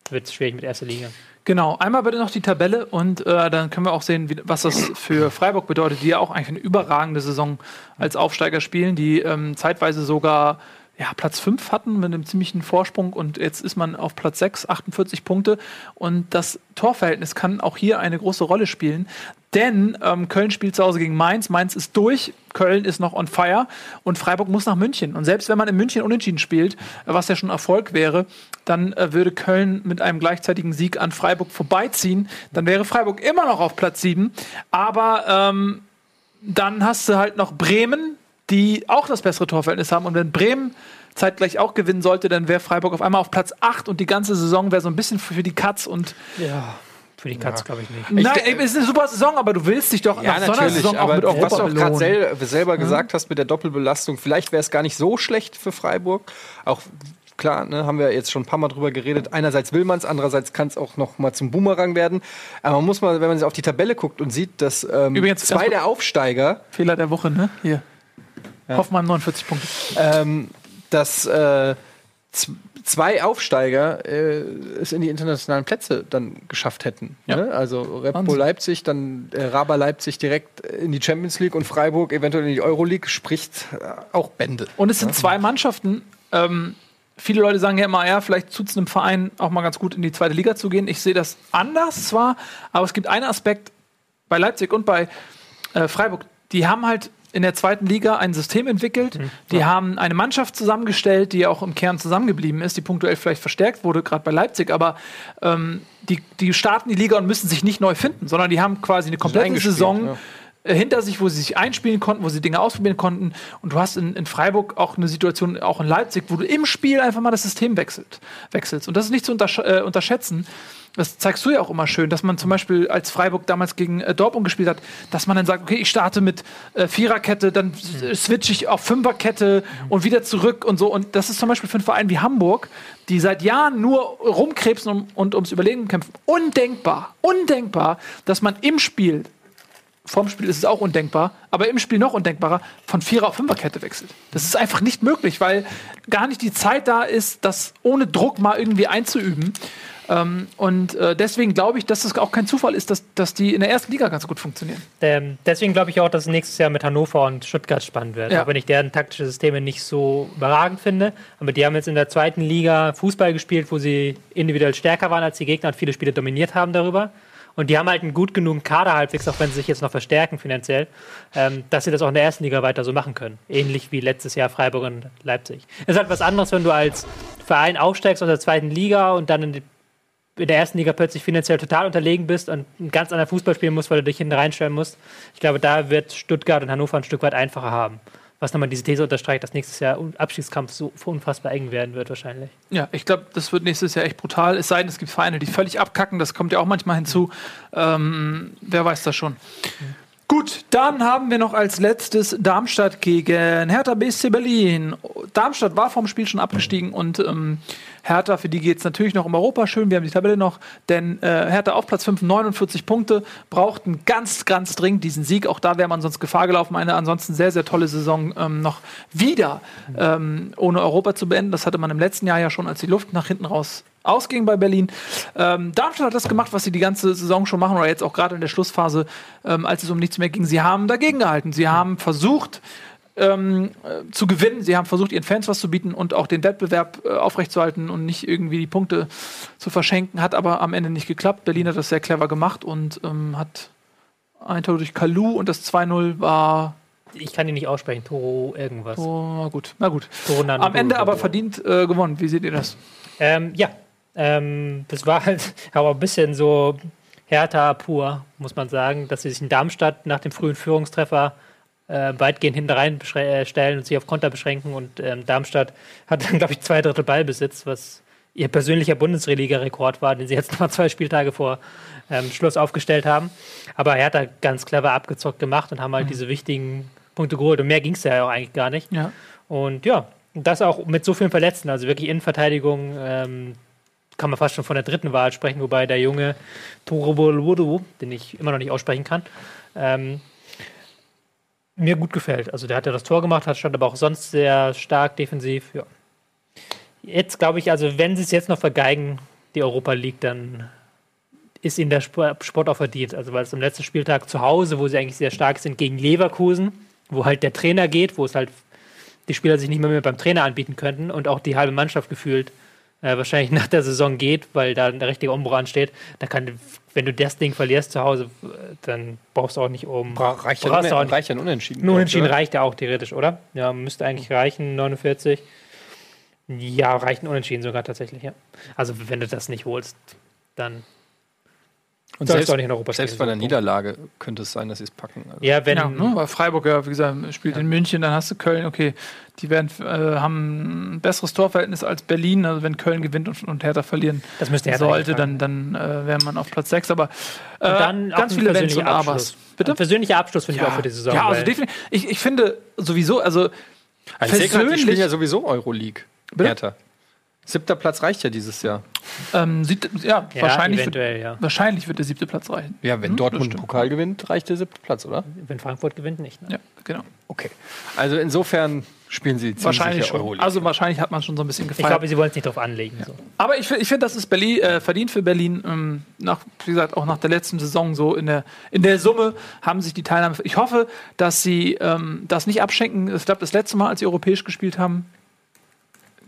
wird es schwierig mit erster Liga. Genau, einmal bitte noch die Tabelle und äh, dann können wir auch sehen, wie, was das für Freiburg bedeutet, die ja auch eigentlich eine überragende Saison als Aufsteiger spielen, die ähm, zeitweise sogar ja, Platz 5 hatten mit einem ziemlichen Vorsprung und jetzt ist man auf Platz 6, 48 Punkte. Und das Torverhältnis kann auch hier eine große Rolle spielen, denn ähm, Köln spielt zu Hause gegen Mainz, Mainz ist durch, Köln ist noch on fire und Freiburg muss nach München. Und selbst wenn man in München unentschieden spielt, was ja schon Erfolg wäre, dann äh, würde Köln mit einem gleichzeitigen Sieg an Freiburg vorbeiziehen. Dann wäre Freiburg immer noch auf Platz 7. Aber ähm, dann hast du halt noch Bremen, die auch das bessere Torverhältnis haben. Und wenn Bremen zeitgleich auch gewinnen sollte, dann wäre Freiburg auf einmal auf Platz 8 und die ganze Saison wäre so ein bisschen für die Katz und Ja. Für die Katz glaube ich nicht. Nein, es ist eine super Saison, aber du willst dich doch Ja, nach so einer natürlich, Saison auch aber mit was Europa du auch gerade sel selber gesagt hast mit der Doppelbelastung, vielleicht wäre es gar nicht so schlecht für Freiburg. Auch klar, ne, haben wir jetzt schon ein paar Mal drüber geredet. Einerseits will man es, andererseits kann es auch noch mal zum Boomerang werden. Aber man muss mal, wenn man sich auf die Tabelle guckt und sieht, dass ähm, Übrigens, zwei der Aufsteiger Fehler der Woche, ne? Hier. Hoffmann 49 Punkte. ähm, dass äh, zwei Aufsteiger äh, es in die internationalen Plätze dann geschafft hätten. Ja. Ne? Also Red Bull. Leipzig, dann äh, Raba Leipzig direkt in die Champions League und Freiburg eventuell in die Euroleague, spricht äh, auch Bände. Und es sind zwei Mannschaften. Ähm, viele Leute sagen ja immer, ja, vielleicht tut es einem Verein auch mal ganz gut, in die zweite Liga zu gehen. Ich sehe das anders zwar, aber es gibt einen Aspekt bei Leipzig und bei äh, Freiburg. Die haben halt in der zweiten Liga ein System entwickelt. Die haben eine Mannschaft zusammengestellt, die auch im Kern zusammengeblieben ist, die punktuell vielleicht verstärkt wurde, gerade bei Leipzig. Aber ähm, die, die starten die Liga und müssen sich nicht neu finden, sondern die haben quasi eine komplette Saison ja. Äh, hinter sich, wo sie sich einspielen konnten, wo sie Dinge ausprobieren konnten. Und du hast in, in Freiburg auch eine Situation, auch in Leipzig, wo du im Spiel einfach mal das System wechselt, wechselst. Und das ist nicht zu untersch äh, unterschätzen. Das zeigst du ja auch immer schön, dass man zum Beispiel, als Freiburg damals gegen äh, Dortmund gespielt hat, dass man dann sagt, okay, ich starte mit äh, Viererkette, dann s- switche ich auf Fünferkette und wieder zurück und so. Und das ist zum Beispiel für einen Verein wie Hamburg, die seit Jahren nur rumkrebsen und, und ums Überleben kämpfen, undenkbar, undenkbar, dass man im Spiel vorm Spiel ist es auch undenkbar, aber im Spiel noch undenkbarer, von Vierer auf Fünferkette wechselt. Das ist einfach nicht möglich, weil gar nicht die Zeit da ist, das ohne Druck mal irgendwie einzuüben. Ähm, und äh, deswegen glaube ich, dass es auch kein Zufall ist, dass, dass die in der ersten Liga ganz gut funktionieren. Ähm, deswegen glaube ich auch, dass es nächstes Jahr mit Hannover und Stuttgart spannend wird. Ja. Auch wenn ich deren taktische Systeme nicht so überragend finde. Aber die haben jetzt in der zweiten Liga Fußball gespielt, wo sie individuell stärker waren als die Gegner und viele Spiele dominiert haben darüber. Und die haben halt einen gut genugen Kader halbwegs, auch wenn sie sich jetzt noch verstärken finanziell, ähm, dass sie das auch in der ersten Liga weiter so machen können. Ähnlich wie letztes Jahr Freiburg und Leipzig. Es ist halt was anderes, wenn du als Verein aufsteigst aus der zweiten Liga und dann in, die, in der ersten Liga plötzlich finanziell total unterlegen bist und einen ganz anderen Fußball spielen musst, weil du dich hinten reinstellen musst. Ich glaube, da wird Stuttgart und Hannover ein Stück weit einfacher haben. Was nochmal diese These unterstreicht, dass nächstes Jahr ein Abstiegskampf so unfassbar eng werden wird wahrscheinlich. Ja, ich glaube, das wird nächstes Jahr echt brutal. Es sei denn, es gibt Vereine, die völlig abkacken. Das kommt ja auch manchmal hinzu. Ähm, wer weiß das schon. Gut, dann haben wir noch als letztes Darmstadt gegen Hertha BSC Berlin. Darmstadt war vom Spiel schon abgestiegen und ähm, Hertha, für die geht es natürlich noch um Europa. Schön, wir haben die Tabelle noch, denn äh, Hertha auf Platz 5, 49 Punkte, brauchten ganz, ganz dringend diesen Sieg. Auch da wäre man sonst Gefahr gelaufen, eine ansonsten sehr, sehr tolle Saison ähm, noch wieder ähm, ohne Europa zu beenden. Das hatte man im letzten Jahr ja schon, als die Luft nach hinten raus ausging bei Berlin. Ähm, Darmstadt hat das gemacht, was sie die ganze Saison schon machen, oder jetzt auch gerade in der Schlussphase, ähm, als es um nichts mehr ging. Sie haben dagegen gehalten. Sie haben versucht, ähm, äh, zu gewinnen. Sie haben versucht, ihren Fans was zu bieten und auch den Wettbewerb äh, aufrechtzuerhalten und nicht irgendwie die Punkte zu verschenken. Hat aber am Ende nicht geklappt. Berlin hat das sehr clever gemacht und ähm, hat ein Tor durch Kalu und das 2-0 war Ich kann die nicht aussprechen, Toro irgendwas. oh, na gut. Na gut. Am Ende aber verdient äh, gewonnen. Wie seht ihr das? Ähm, ja, ähm, das war halt aber ein bisschen so Hertha pur, muss man sagen, dass sie sich in Darmstadt nach dem frühen Führungstreffer äh, weitgehend hinten rein beschrä- äh, stellen und sich auf Konter beschränken. Und ähm, Darmstadt hat dann, glaube ich, zwei Drittel Ballbesitz, was ihr persönlicher Bundesliga-Rekord war, den sie jetzt nochmal zwei Spieltage vor ähm, Schluss aufgestellt haben. Aber Hertha ganz clever abgezockt gemacht und haben halt diese wichtigen Punkte geholt. Und mehr ging es ja auch eigentlich gar nicht. Ja. Und ja, das auch mit so vielen Verletzten, also wirklich Innenverteidigung, ähm, kann man fast schon von der dritten Wahl sprechen, wobei der junge Torobolwodo, den ich immer noch nicht aussprechen kann, ähm, mir gut gefällt. Also der hat ja das Tor gemacht, hat stand aber auch sonst sehr stark defensiv. Ja. Jetzt glaube ich, also wenn sie es jetzt noch vergeigen, die Europa League, dann ist ihnen der Sport Sport auch verdient. Also weil es am letzten Spieltag zu Hause, wo sie eigentlich sehr stark sind, gegen Leverkusen, wo halt der Trainer geht, wo es halt die Spieler sich nicht mehr, mehr beim Trainer anbieten könnten und auch die halbe Mannschaft gefühlt äh, wahrscheinlich nach der Saison geht, weil da ein richtiger Umbruch ansteht. Da kann, wenn du das Ding verlierst zu Hause, äh, dann brauchst du auch nicht um. Reicht ja, brauchst auch nicht. reicht ein Unentschieden. Nur Unentschieden oder? reicht ja auch theoretisch, oder? Ja, müsste eigentlich reichen, 49. Ja, reicht ein Unentschieden sogar tatsächlich, ja. Also wenn du das nicht holst, dann Und selbst, auch nicht in Europa selbst bei der so. Niederlage könnte es sein, dass sie es packen. Also. Ja, wenn. Ja, ne? Weil Freiburg ja, wie gesagt, spielt in München, dann hast du Köln, okay, die werden, äh, haben ein besseres Torverhältnis als Berlin, also wenn Köln gewinnt und, und Hertha verlieren Das müsste Hertha sollte, dann, dann äh, wäre man auf Platz 6, aber äh, dann ganz viele Wenns und persönlicher Abers. Abschluss. Bitte? Ein persönlicher Abschluss finde ich auch für die Saison. ja, also definitiv. Ich, ich finde sowieso, also Also ich die persönlich- spielen ja sowieso Euroleague. Bitte? Hertha. Siebter Platz reicht ja dieses Jahr. ähm, sieht, ja, ja, wahrscheinlich, wird, ja. wahrscheinlich wird der siebte Platz reichen. Ja, wenn Hm, Dortmund den. Pokal gewinnt, reicht der siebte Platz, oder? Wenn Frankfurt gewinnt, nicht. Ne? Ja, genau. Okay. Also insofern spielen sie ziemlich Wahrscheinlich schon. Euroleague. Also wahrscheinlich hat man schon so ein bisschen Ich gefeiert. glaube, sie wollen es nicht drauf anlegen. So. Aber ich, ich finde, das ist Berlin, äh, verdient für Berlin. Ähm, nach, wie gesagt, auch nach der letzten Saison so in der, in der Summe haben sich die Teilnahme. Ich hoffe, dass sie ähm, das nicht abschenken. Ich glaube, das letzte Mal, als sie europäisch gespielt haben, ich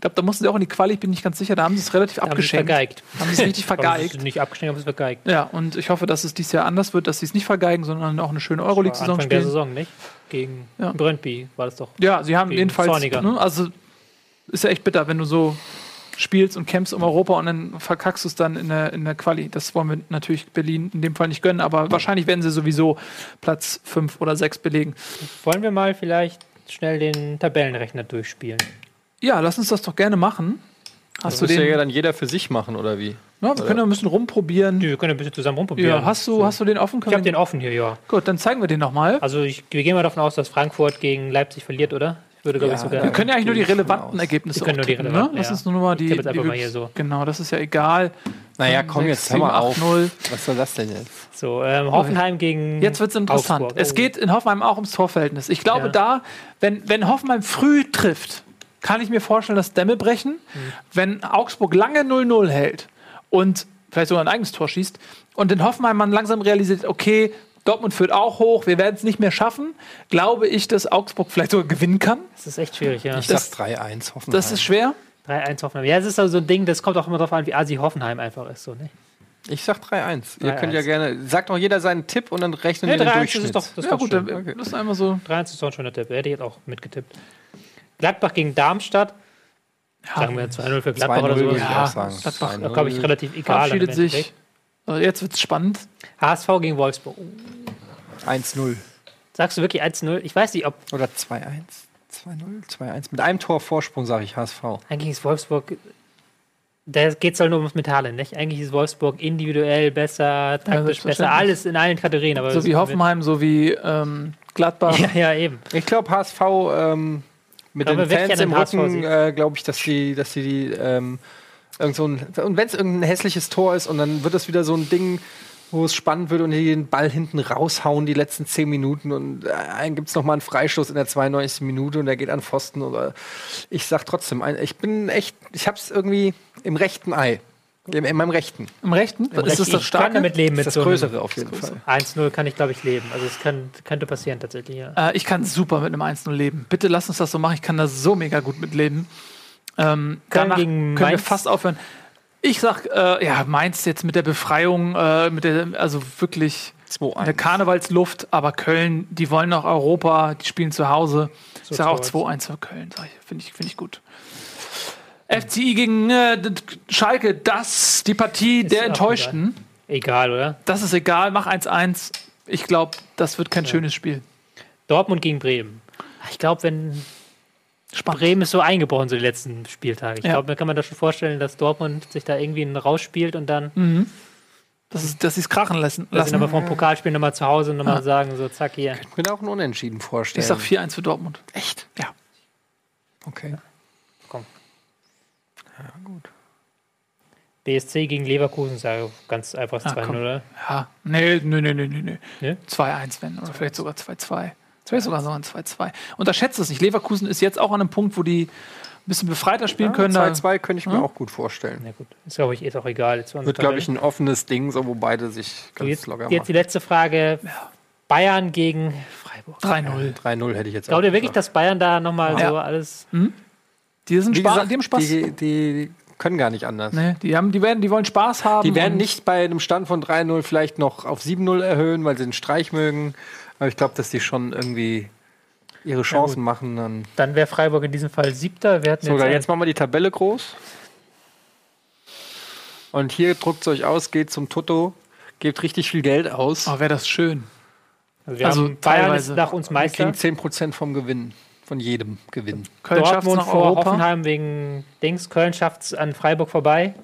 glaube, da mussten sie auch in die Quali, ich bin nicht ganz sicher, da haben sie es relativ Haben sie abgeschenkt. vergeigt. Haben sie es richtig vergeigt. ist nicht abgeschenkt, aber es vergeigt. Ja, und ich hoffe, dass es dieses Jahr anders wird, dass sie es nicht vergeigen, sondern auch eine schöne Euroleague-Saison Anfang der spielen. Saison, nicht? Gegen Ja. Brøndby war das doch. Ja, sie haben jedenfalls. Ne, also ist ja echt bitter, wenn du so spielst und kämpfst um Europa und dann verkackst du es dann in der, in der Quali. Das wollen wir natürlich Berlin in dem Fall nicht gönnen, aber wahrscheinlich werden sie sowieso Platz 5 oder 6 belegen. Wollen wir mal vielleicht schnell den Tabellenrechner durchspielen? Ja, lass uns das doch gerne machen. Hast das du den? ja dann jeder für sich machen, oder wie? ja, wir können ja ein bisschen rumprobieren. Nö, wir können ein bisschen zusammen rumprobieren. Ja, hast du, hast du den offen? ich Können habe wir- den offen hier, ja. Gut, dann zeigen wir den nochmal. Also ich, wir gehen mal davon aus, dass Frankfurt gegen Leipzig verliert, oder? Ich würde, glaube Ja, ich, sogar. Wir können ja eigentlich nur die ich relevanten. Ergebnisse Wir können nur die auftippen, relevanten, ne? Lass ja. uns nur mal die. tippe jetzt die einfach mal hier so. Genau, das ist ja egal. Naja, komm, jetzt hör 6, mal 7, 8, auf. 0. Was soll das denn jetzt? So, ähm, Hoffenheim gegen. Jetzt wird es interessant. Augsburg. Es Oh. geht in Hoffenheim auch ums Torverhältnis. Ich glaube, Ja. da, wenn, wenn Hoffenheim früh trifft, kann ich mir vorstellen, dass Dämme brechen. Mhm. Wenn Augsburg lange 0-0 hält und vielleicht sogar ein eigenes Tor schießt und in Hoffenheim man langsam realisiert, okay, Dortmund führt auch hoch, wir werden es nicht mehr schaffen, glaube ich, dass Augsburg vielleicht sogar gewinnen kann. Das ist echt schwierig, ja. Ich Das- sag 3-1, hoffen Das ist schwer. 3-1 Hoffenheim. Ja, es ist also so ein Ding, das kommt auch immer darauf an, wie assi Hoffenheim einfach ist. So, ne? Ich sag 3-1. Ihr 3-1. könnt ja gerne, sagt doch jeder seinen Tipp und dann rechnen Ja, wir den 3-1 Durchschnitt. ist doch, das ist ja, doch gut, schön. dann, Okay. das ist einmal so. 3-1 ist doch ein schöner Tipp. Hätte ich jetzt auch mitgetippt. Gladbach gegen Darmstadt. Sagen wir 2-0 für Gladbach 2-0 oder so. Ja. Gladbach, 2-0. glaube ich, relativ egal. Verabschiedet sich. Also jetzt wird es spannend. HSV gegen Wolfsburg. 1-0. Sagst du wirklich 1-0? Ich weiß nicht, ob Oder 2-1. 2-0, 2-1. Mit einem Tor Vorsprung sage ich HSV. eigentlich ist Wolfsburg. Da geht es halt nur ums Metale, nicht? Eigentlich ist Wolfsburg individuell besser, taktisch besser, selbstverständlich. alles in allen Kategorien. Aber So wie Hoffenheim, so wie ähm, Gladbach. Ja, ja, eben. Ich glaube, HSV ähm, mit Glaube den Fans an im Rücken, äh, glaube ich, dass die, dass die, die ähm, irgend so ein, und wenn es irgendein hässliches Tor ist und dann wird das wieder so ein Ding, wo es spannend wird und die den Ball hinten raushauen die letzten zehn Minuten und äh, dann gibt es nochmal einen Freistoß in der 92. Minute und der geht an Pfosten oder ich sag trotzdem, ich bin echt, ich hab's irgendwie im rechten Ei. In, in meinem rechten. Im rechten? ist das das ich kann Starke? damit leben mit Das so Größere auf jeden Fall. 1-0 kann ich, glaube ich, leben. Also es kann, könnte passieren tatsächlich, ja. Äh, ich kann super mit einem 1-0 leben. Bitte lass uns das so machen. Ich kann da so mega gut mit leben. Ähm, Köln danach gegen können wir Mainz. fast aufhören. Ich sag, äh, ja, Mainz jetzt mit der Befreiung, äh, mit der, also wirklich 2-1. Karnevalsluft, aber Köln, die wollen noch Europa, die spielen zu Hause. Ich sage auch 2-1. 2-1 für Köln. Finde ich, find ich gut. FCI gegen äh, Schalke, das die Partie der auch Enttäuschten. Egal, oder? Das ist egal, mach 1-1. Ich glaube, das wird kein schönes Spiel. Dortmund gegen Bremen. Ich glaube, wenn Spannend. Bremen ist so eingebrochen, so die letzten Spieltage. Ich Ja. glaube, da kann man das schon vorstellen, dass Dortmund sich da irgendwie rausspielt und dann, Das ist, dass sie es krachen lassen. dass sie lassen. nochmal vom Pokalspiel nochmal zu Hause nochmal sagen, so zack hier. Ich mir da auch ein Unentschieden vorstellen. Ich sag 4-1 für Dortmund. Echt? Ja. Okay. Komm. Ja, gut. BSC gegen Leverkusen, sage ich ganz einfach Ah, 2-0, komm. oder? Ja, nee, nee, nee, nee, nee. nee. Nee? 2-1 wenn, oder vielleicht sogar 2-2. Vielleicht sogar so ein 2-2. Unterschätzt es nicht. Leverkusen ist jetzt auch an einem Punkt, wo die, bisschen befreiter spielen können. da- 2-2 könnte ich mir auch gut vorstellen. Na gut, ist glaube ich, ist auch egal. Jetzt Wird, glaube ich, ein offenes Ding, so, wo beide sich ganz jetzt, locker jetzt die machen. letzte Frage. Bayern gegen Freiburg. 3-0. 3-0 hätte ich jetzt Glaubt ihr auch wirklich, gesagt. dass Bayern da nochmal Ja. so alles. Die sind Spaß, gesagt, die haben Spaß. Die, die können gar nicht anders. nee, die, haben, die, werden, die wollen Spaß haben. Die werden nicht bei einem Stand von 3-0 vielleicht noch auf 7-0 erhöhen, weil sie den Streich mögen. Aber ich glaube, dass die schon irgendwie ihre Chancen machen. Dann Dann wäre Freiburg in diesem Fall siebter. Wir hatten Sogar jetzt, jetzt machen wir die Tabelle groß. Und hier druckt es euch aus, geht zum Toto, gebt richtig viel Geld aus. Oh, wäre das schön. also wir also haben Bayern teilweise. ist nach uns Meister. Kriegen 10% vom Gewinn. Von jedem Gewinn. Köln schafft es Dortmund nach vor Europa. Hoffenheim wegen Dings. Köln schafft es an Freiburg vorbei.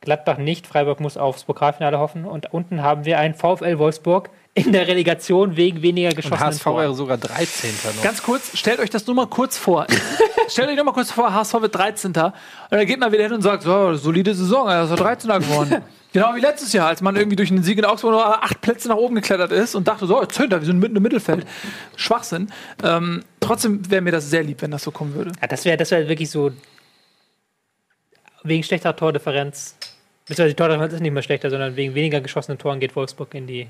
Gladbach nicht. Freiburg muss aufs Pokalfinale hoffen. Und unten haben wir einen VfL Wolfsburg in der Relegation wegen weniger Und geschossenen HSV wäre Toren. sogar 13. noch. Ganz kurz, stellt euch das nur mal kurz vor. stellt euch nur mal kurz vor, HSV wird 13. Und dann geht man wieder hin und sagt, so, solide Saison, er ist 13. geworden. genau wie letztes Jahr, als man irgendwie durch einen Sieg in Augsburg nur acht Plätze nach oben geklettert ist und dachte, so, 10. wir sind mitten im Mittelfeld. Schwachsinn. Ähm, trotzdem wäre mir das sehr lieb, wenn das so kommen würde. Ja, das wäre das wär wirklich so wegen schlechter Tordifferenz. Beziehungsweise die Tordifferenz ist nicht mehr schlechter, sondern wegen weniger geschossenen Toren geht Wolfsburg in die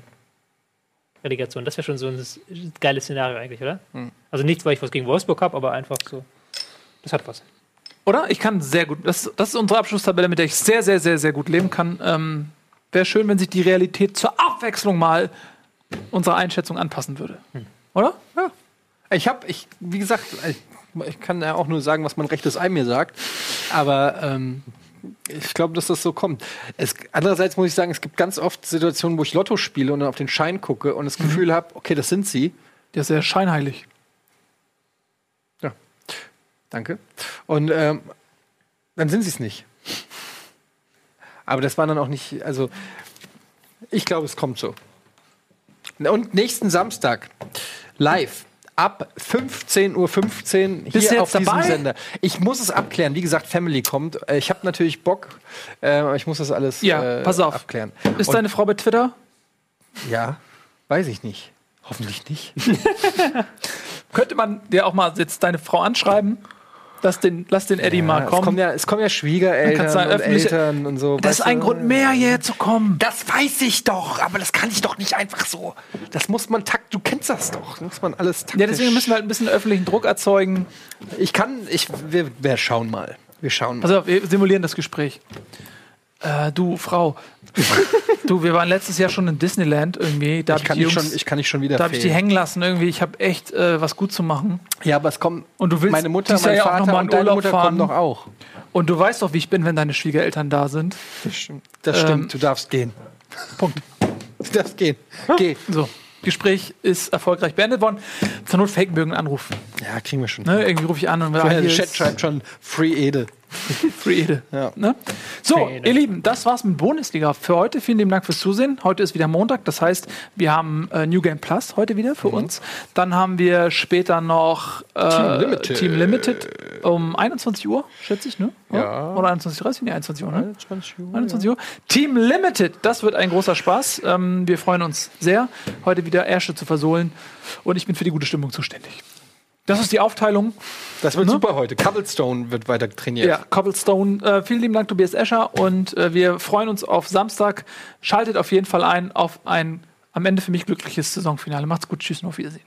Relegation. Das wäre schon so ein geiles Szenario eigentlich, oder? Hm. Also nichts, weil ich was gegen Wolfsburg habe, aber einfach so. Das hat was. Oder? Ich kann sehr gut. Das, das ist unsere Abschlusstabelle, mit der ich sehr, sehr, sehr, sehr gut leben kann. Ähm, wäre schön, wenn sich die Realität zur Abwechslung mal unserer Einschätzung anpassen würde. Oder? Ich habe, ich, wie gesagt, ich, ich kann ja auch nur sagen, was mein rechtes Ei mir sagt. Aber ähm, ich glaube, dass das so kommt. Es, andererseits muss ich sagen, es gibt ganz oft Situationen, wo ich Lotto spiele und dann auf den Schein gucke und das Gefühl habe, okay, das sind sie. Der ist sehr scheinheilig. Danke. Und ähm, dann sind sie es nicht. Aber das war dann auch nicht, also ich glaube, es kommt so. Und nächsten Samstag live ab 15.15 Uhr Bist du hier jetzt auf diesem dabei? Sender. Ich muss es abklären. Wie gesagt, Family kommt. Äh, Ich habe natürlich Bock, äh, aber ich muss das alles Ja, äh, pass auf. abklären. Ist Und- deine Frau bei Twitter? Ja, weiß ich nicht. Hoffentlich nicht. Könnte man dir auch mal jetzt deine Frau anschreiben? Lass den, lass den Eddie mal Ja, es, kommen kommen. ja, es kommen ja Schwiegereltern sagen, und Eltern und so. das ist ein du? Grund mehr, hierher zu kommen. Das weiß ich doch, aber das kann ich doch nicht einfach so. Das muss man takt, du kennst das doch. Das muss man alles taktisch. Ja, deswegen müssen wir halt ein bisschen öffentlichen Druck erzeugen. ich kann, ich, wir, wir schauen mal. Wir schauen mal. Pass auf, wir simulieren das Gespräch. Äh, du, Frau. du, wir waren letztes Jahr schon in Disneyland irgendwie. Da ich, habe kann ich, die Jungs- schon, ich kann nicht schon wieder da hab ich die hängen lassen irgendwie. Ich habe echt äh, was gut zu machen. Ja, aber es kommen. Und du willst meine Mutter, dieses Jahr mein ja auch noch Vater mal in Urlaub Mutter fahren. kommen doch auch. Und du weißt doch, wie ich bin, wenn deine Schwiegereltern da sind. Das stimmt. Das Ähm, stimmt. Du darfst gehen. Punkt. Du darfst gehen. Geh. So, Gespräch ist erfolgreich beendet worden. Zur Not wir irgendeinen Anruf. Ja, kriegen wir schon. Ne? Irgendwie rufe ich an und Der ah, Chat schreibt schon Free Ede. Free Ede. Ja. Ne? So, Free Ede. ihr Lieben, das war's mit Bundesliga für heute. Vielen lieben Dank fürs Zusehen. Heute ist wieder Montag, das heißt, wir haben äh, New Game Plus heute wieder Mhm. für uns. Dann haben wir später noch äh, Team Limited. Team Limited um 21 Uhr, schätze ich, ne? Ja. Oder 21.30 Nee, 21 Uhr, ne? 20 Uhr. 21 Uhr. Team Limited, das wird ein großer Spaß. Ähm, wir freuen uns sehr, heute wieder Ärsche zu versohlen. Und ich bin für die gute Stimmung zuständig. Das ist die Aufteilung. Das wird Ne? super heute. Cobblestone wird weiter trainiert. Ja, Cobblestone. Äh, vielen lieben Dank, Tobias Escher. Und äh, wir freuen uns auf Samstag. Schaltet auf jeden Fall ein auf ein am Ende für mich glückliches Saisonfinale. Macht's gut. Tschüss und auf Wiedersehen.